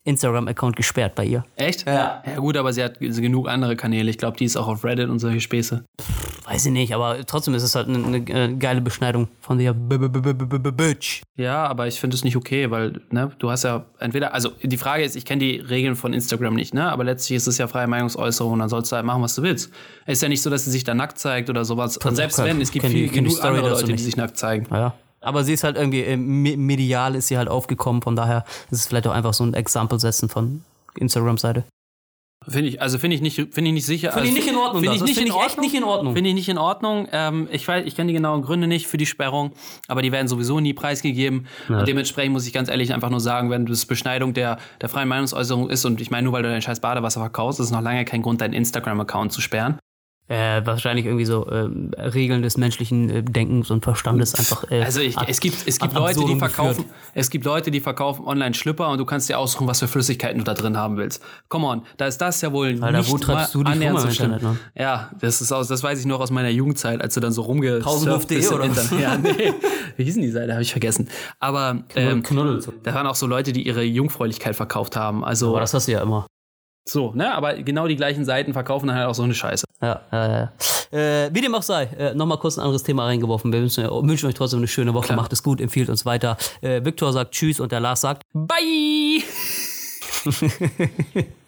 Speaker 1: Instagram-Account gesperrt bei ihr.
Speaker 2: Echt? Ja. Ja, gut, aber sie hat genug andere Kanäle. Ich glaube, die ist auch auf Reddit und solche Späße.
Speaker 1: Weiß ich nicht, aber trotzdem ist es halt eine, eine äh, geile Beschneidung von der B Bitch.
Speaker 2: Ja, aber ich finde es nicht okay, weil, ne, du hast ja entweder, also die Frage ist, ich kenne die Regeln von Instagram nicht, ne, aber letztlich ist es ja freie Meinungsäußerung und dann sollst du halt machen, was du willst. Es ist ja nicht so, dass sie sich da nackt zeigt oder sowas. Und selbst wenn, es gibt viel, genug
Speaker 1: Story
Speaker 2: andere Leute, die sich nackt zeigen.
Speaker 1: Naja. Aber sie ist halt irgendwie äh, me- medial ist sie halt aufgekommen, von daher ist es vielleicht auch einfach so ein Exempel setzen von Instagram-Seite.
Speaker 2: Finde ich, also finde ich nicht, finde ich nicht sicher.
Speaker 1: Finde ich
Speaker 2: also,
Speaker 1: nicht in Ordnung,
Speaker 2: Finde ich nicht
Speaker 1: finde
Speaker 2: in
Speaker 1: ich echt
Speaker 2: Ordnung.
Speaker 1: nicht in Ordnung.
Speaker 2: Finde ich nicht in Ordnung. Ähm, ich weiß, ich kenne die genauen Gründe nicht für die Sperrung, aber die werden sowieso nie preisgegeben. Und dementsprechend muss ich ganz ehrlich einfach nur sagen, wenn das Beschneidung der, der freien Meinungsäußerung ist und ich meine, nur weil du dein scheiß Badewasser verkaufst, ist es noch lange kein Grund, deinen Instagram-Account zu sperren.
Speaker 1: Äh, wahrscheinlich irgendwie so ähm, Regeln des menschlichen äh, Denkens und Verstandes einfach. Äh,
Speaker 2: Also ich, es gibt, es gibt Leute, die verkaufen,
Speaker 1: geführt.
Speaker 2: es gibt Leute, die verkaufen online Schlüpper und du kannst dir aussuchen, was für Flüssigkeiten du da drin haben willst. Come on, da ist das ja wohl
Speaker 1: Alter,
Speaker 2: nicht
Speaker 1: wo treibst du dich
Speaker 2: annähernd so
Speaker 1: im. Internet, ne?
Speaker 2: Ja, das ist aus, das weiß ich noch aus meiner Jugendzeit, als du dann so rumgesurft bist im
Speaker 1: oder was?
Speaker 2: Internet. Ja, nee, wie hießen die Seite, habe ich vergessen. Aber ähm,
Speaker 1: Knuddel.
Speaker 2: Da waren auch so Leute, die ihre Jungfräulichkeit verkauft haben. Also
Speaker 1: Aber das hast du ja immer.
Speaker 2: So, ne? Aber genau die gleichen Seiten verkaufen dann halt auch so eine Scheiße.
Speaker 1: Ja, ja, ja. Äh, wie dem auch sei, äh, nochmal kurz ein anderes Thema reingeworfen. Wir wünschen, wünschen euch trotzdem eine schöne Woche.
Speaker 2: Klar.
Speaker 1: Macht es gut, empfiehlt uns weiter. Äh, Viktor sagt Tschüss und der Lars sagt
Speaker 2: Bye! (laughs)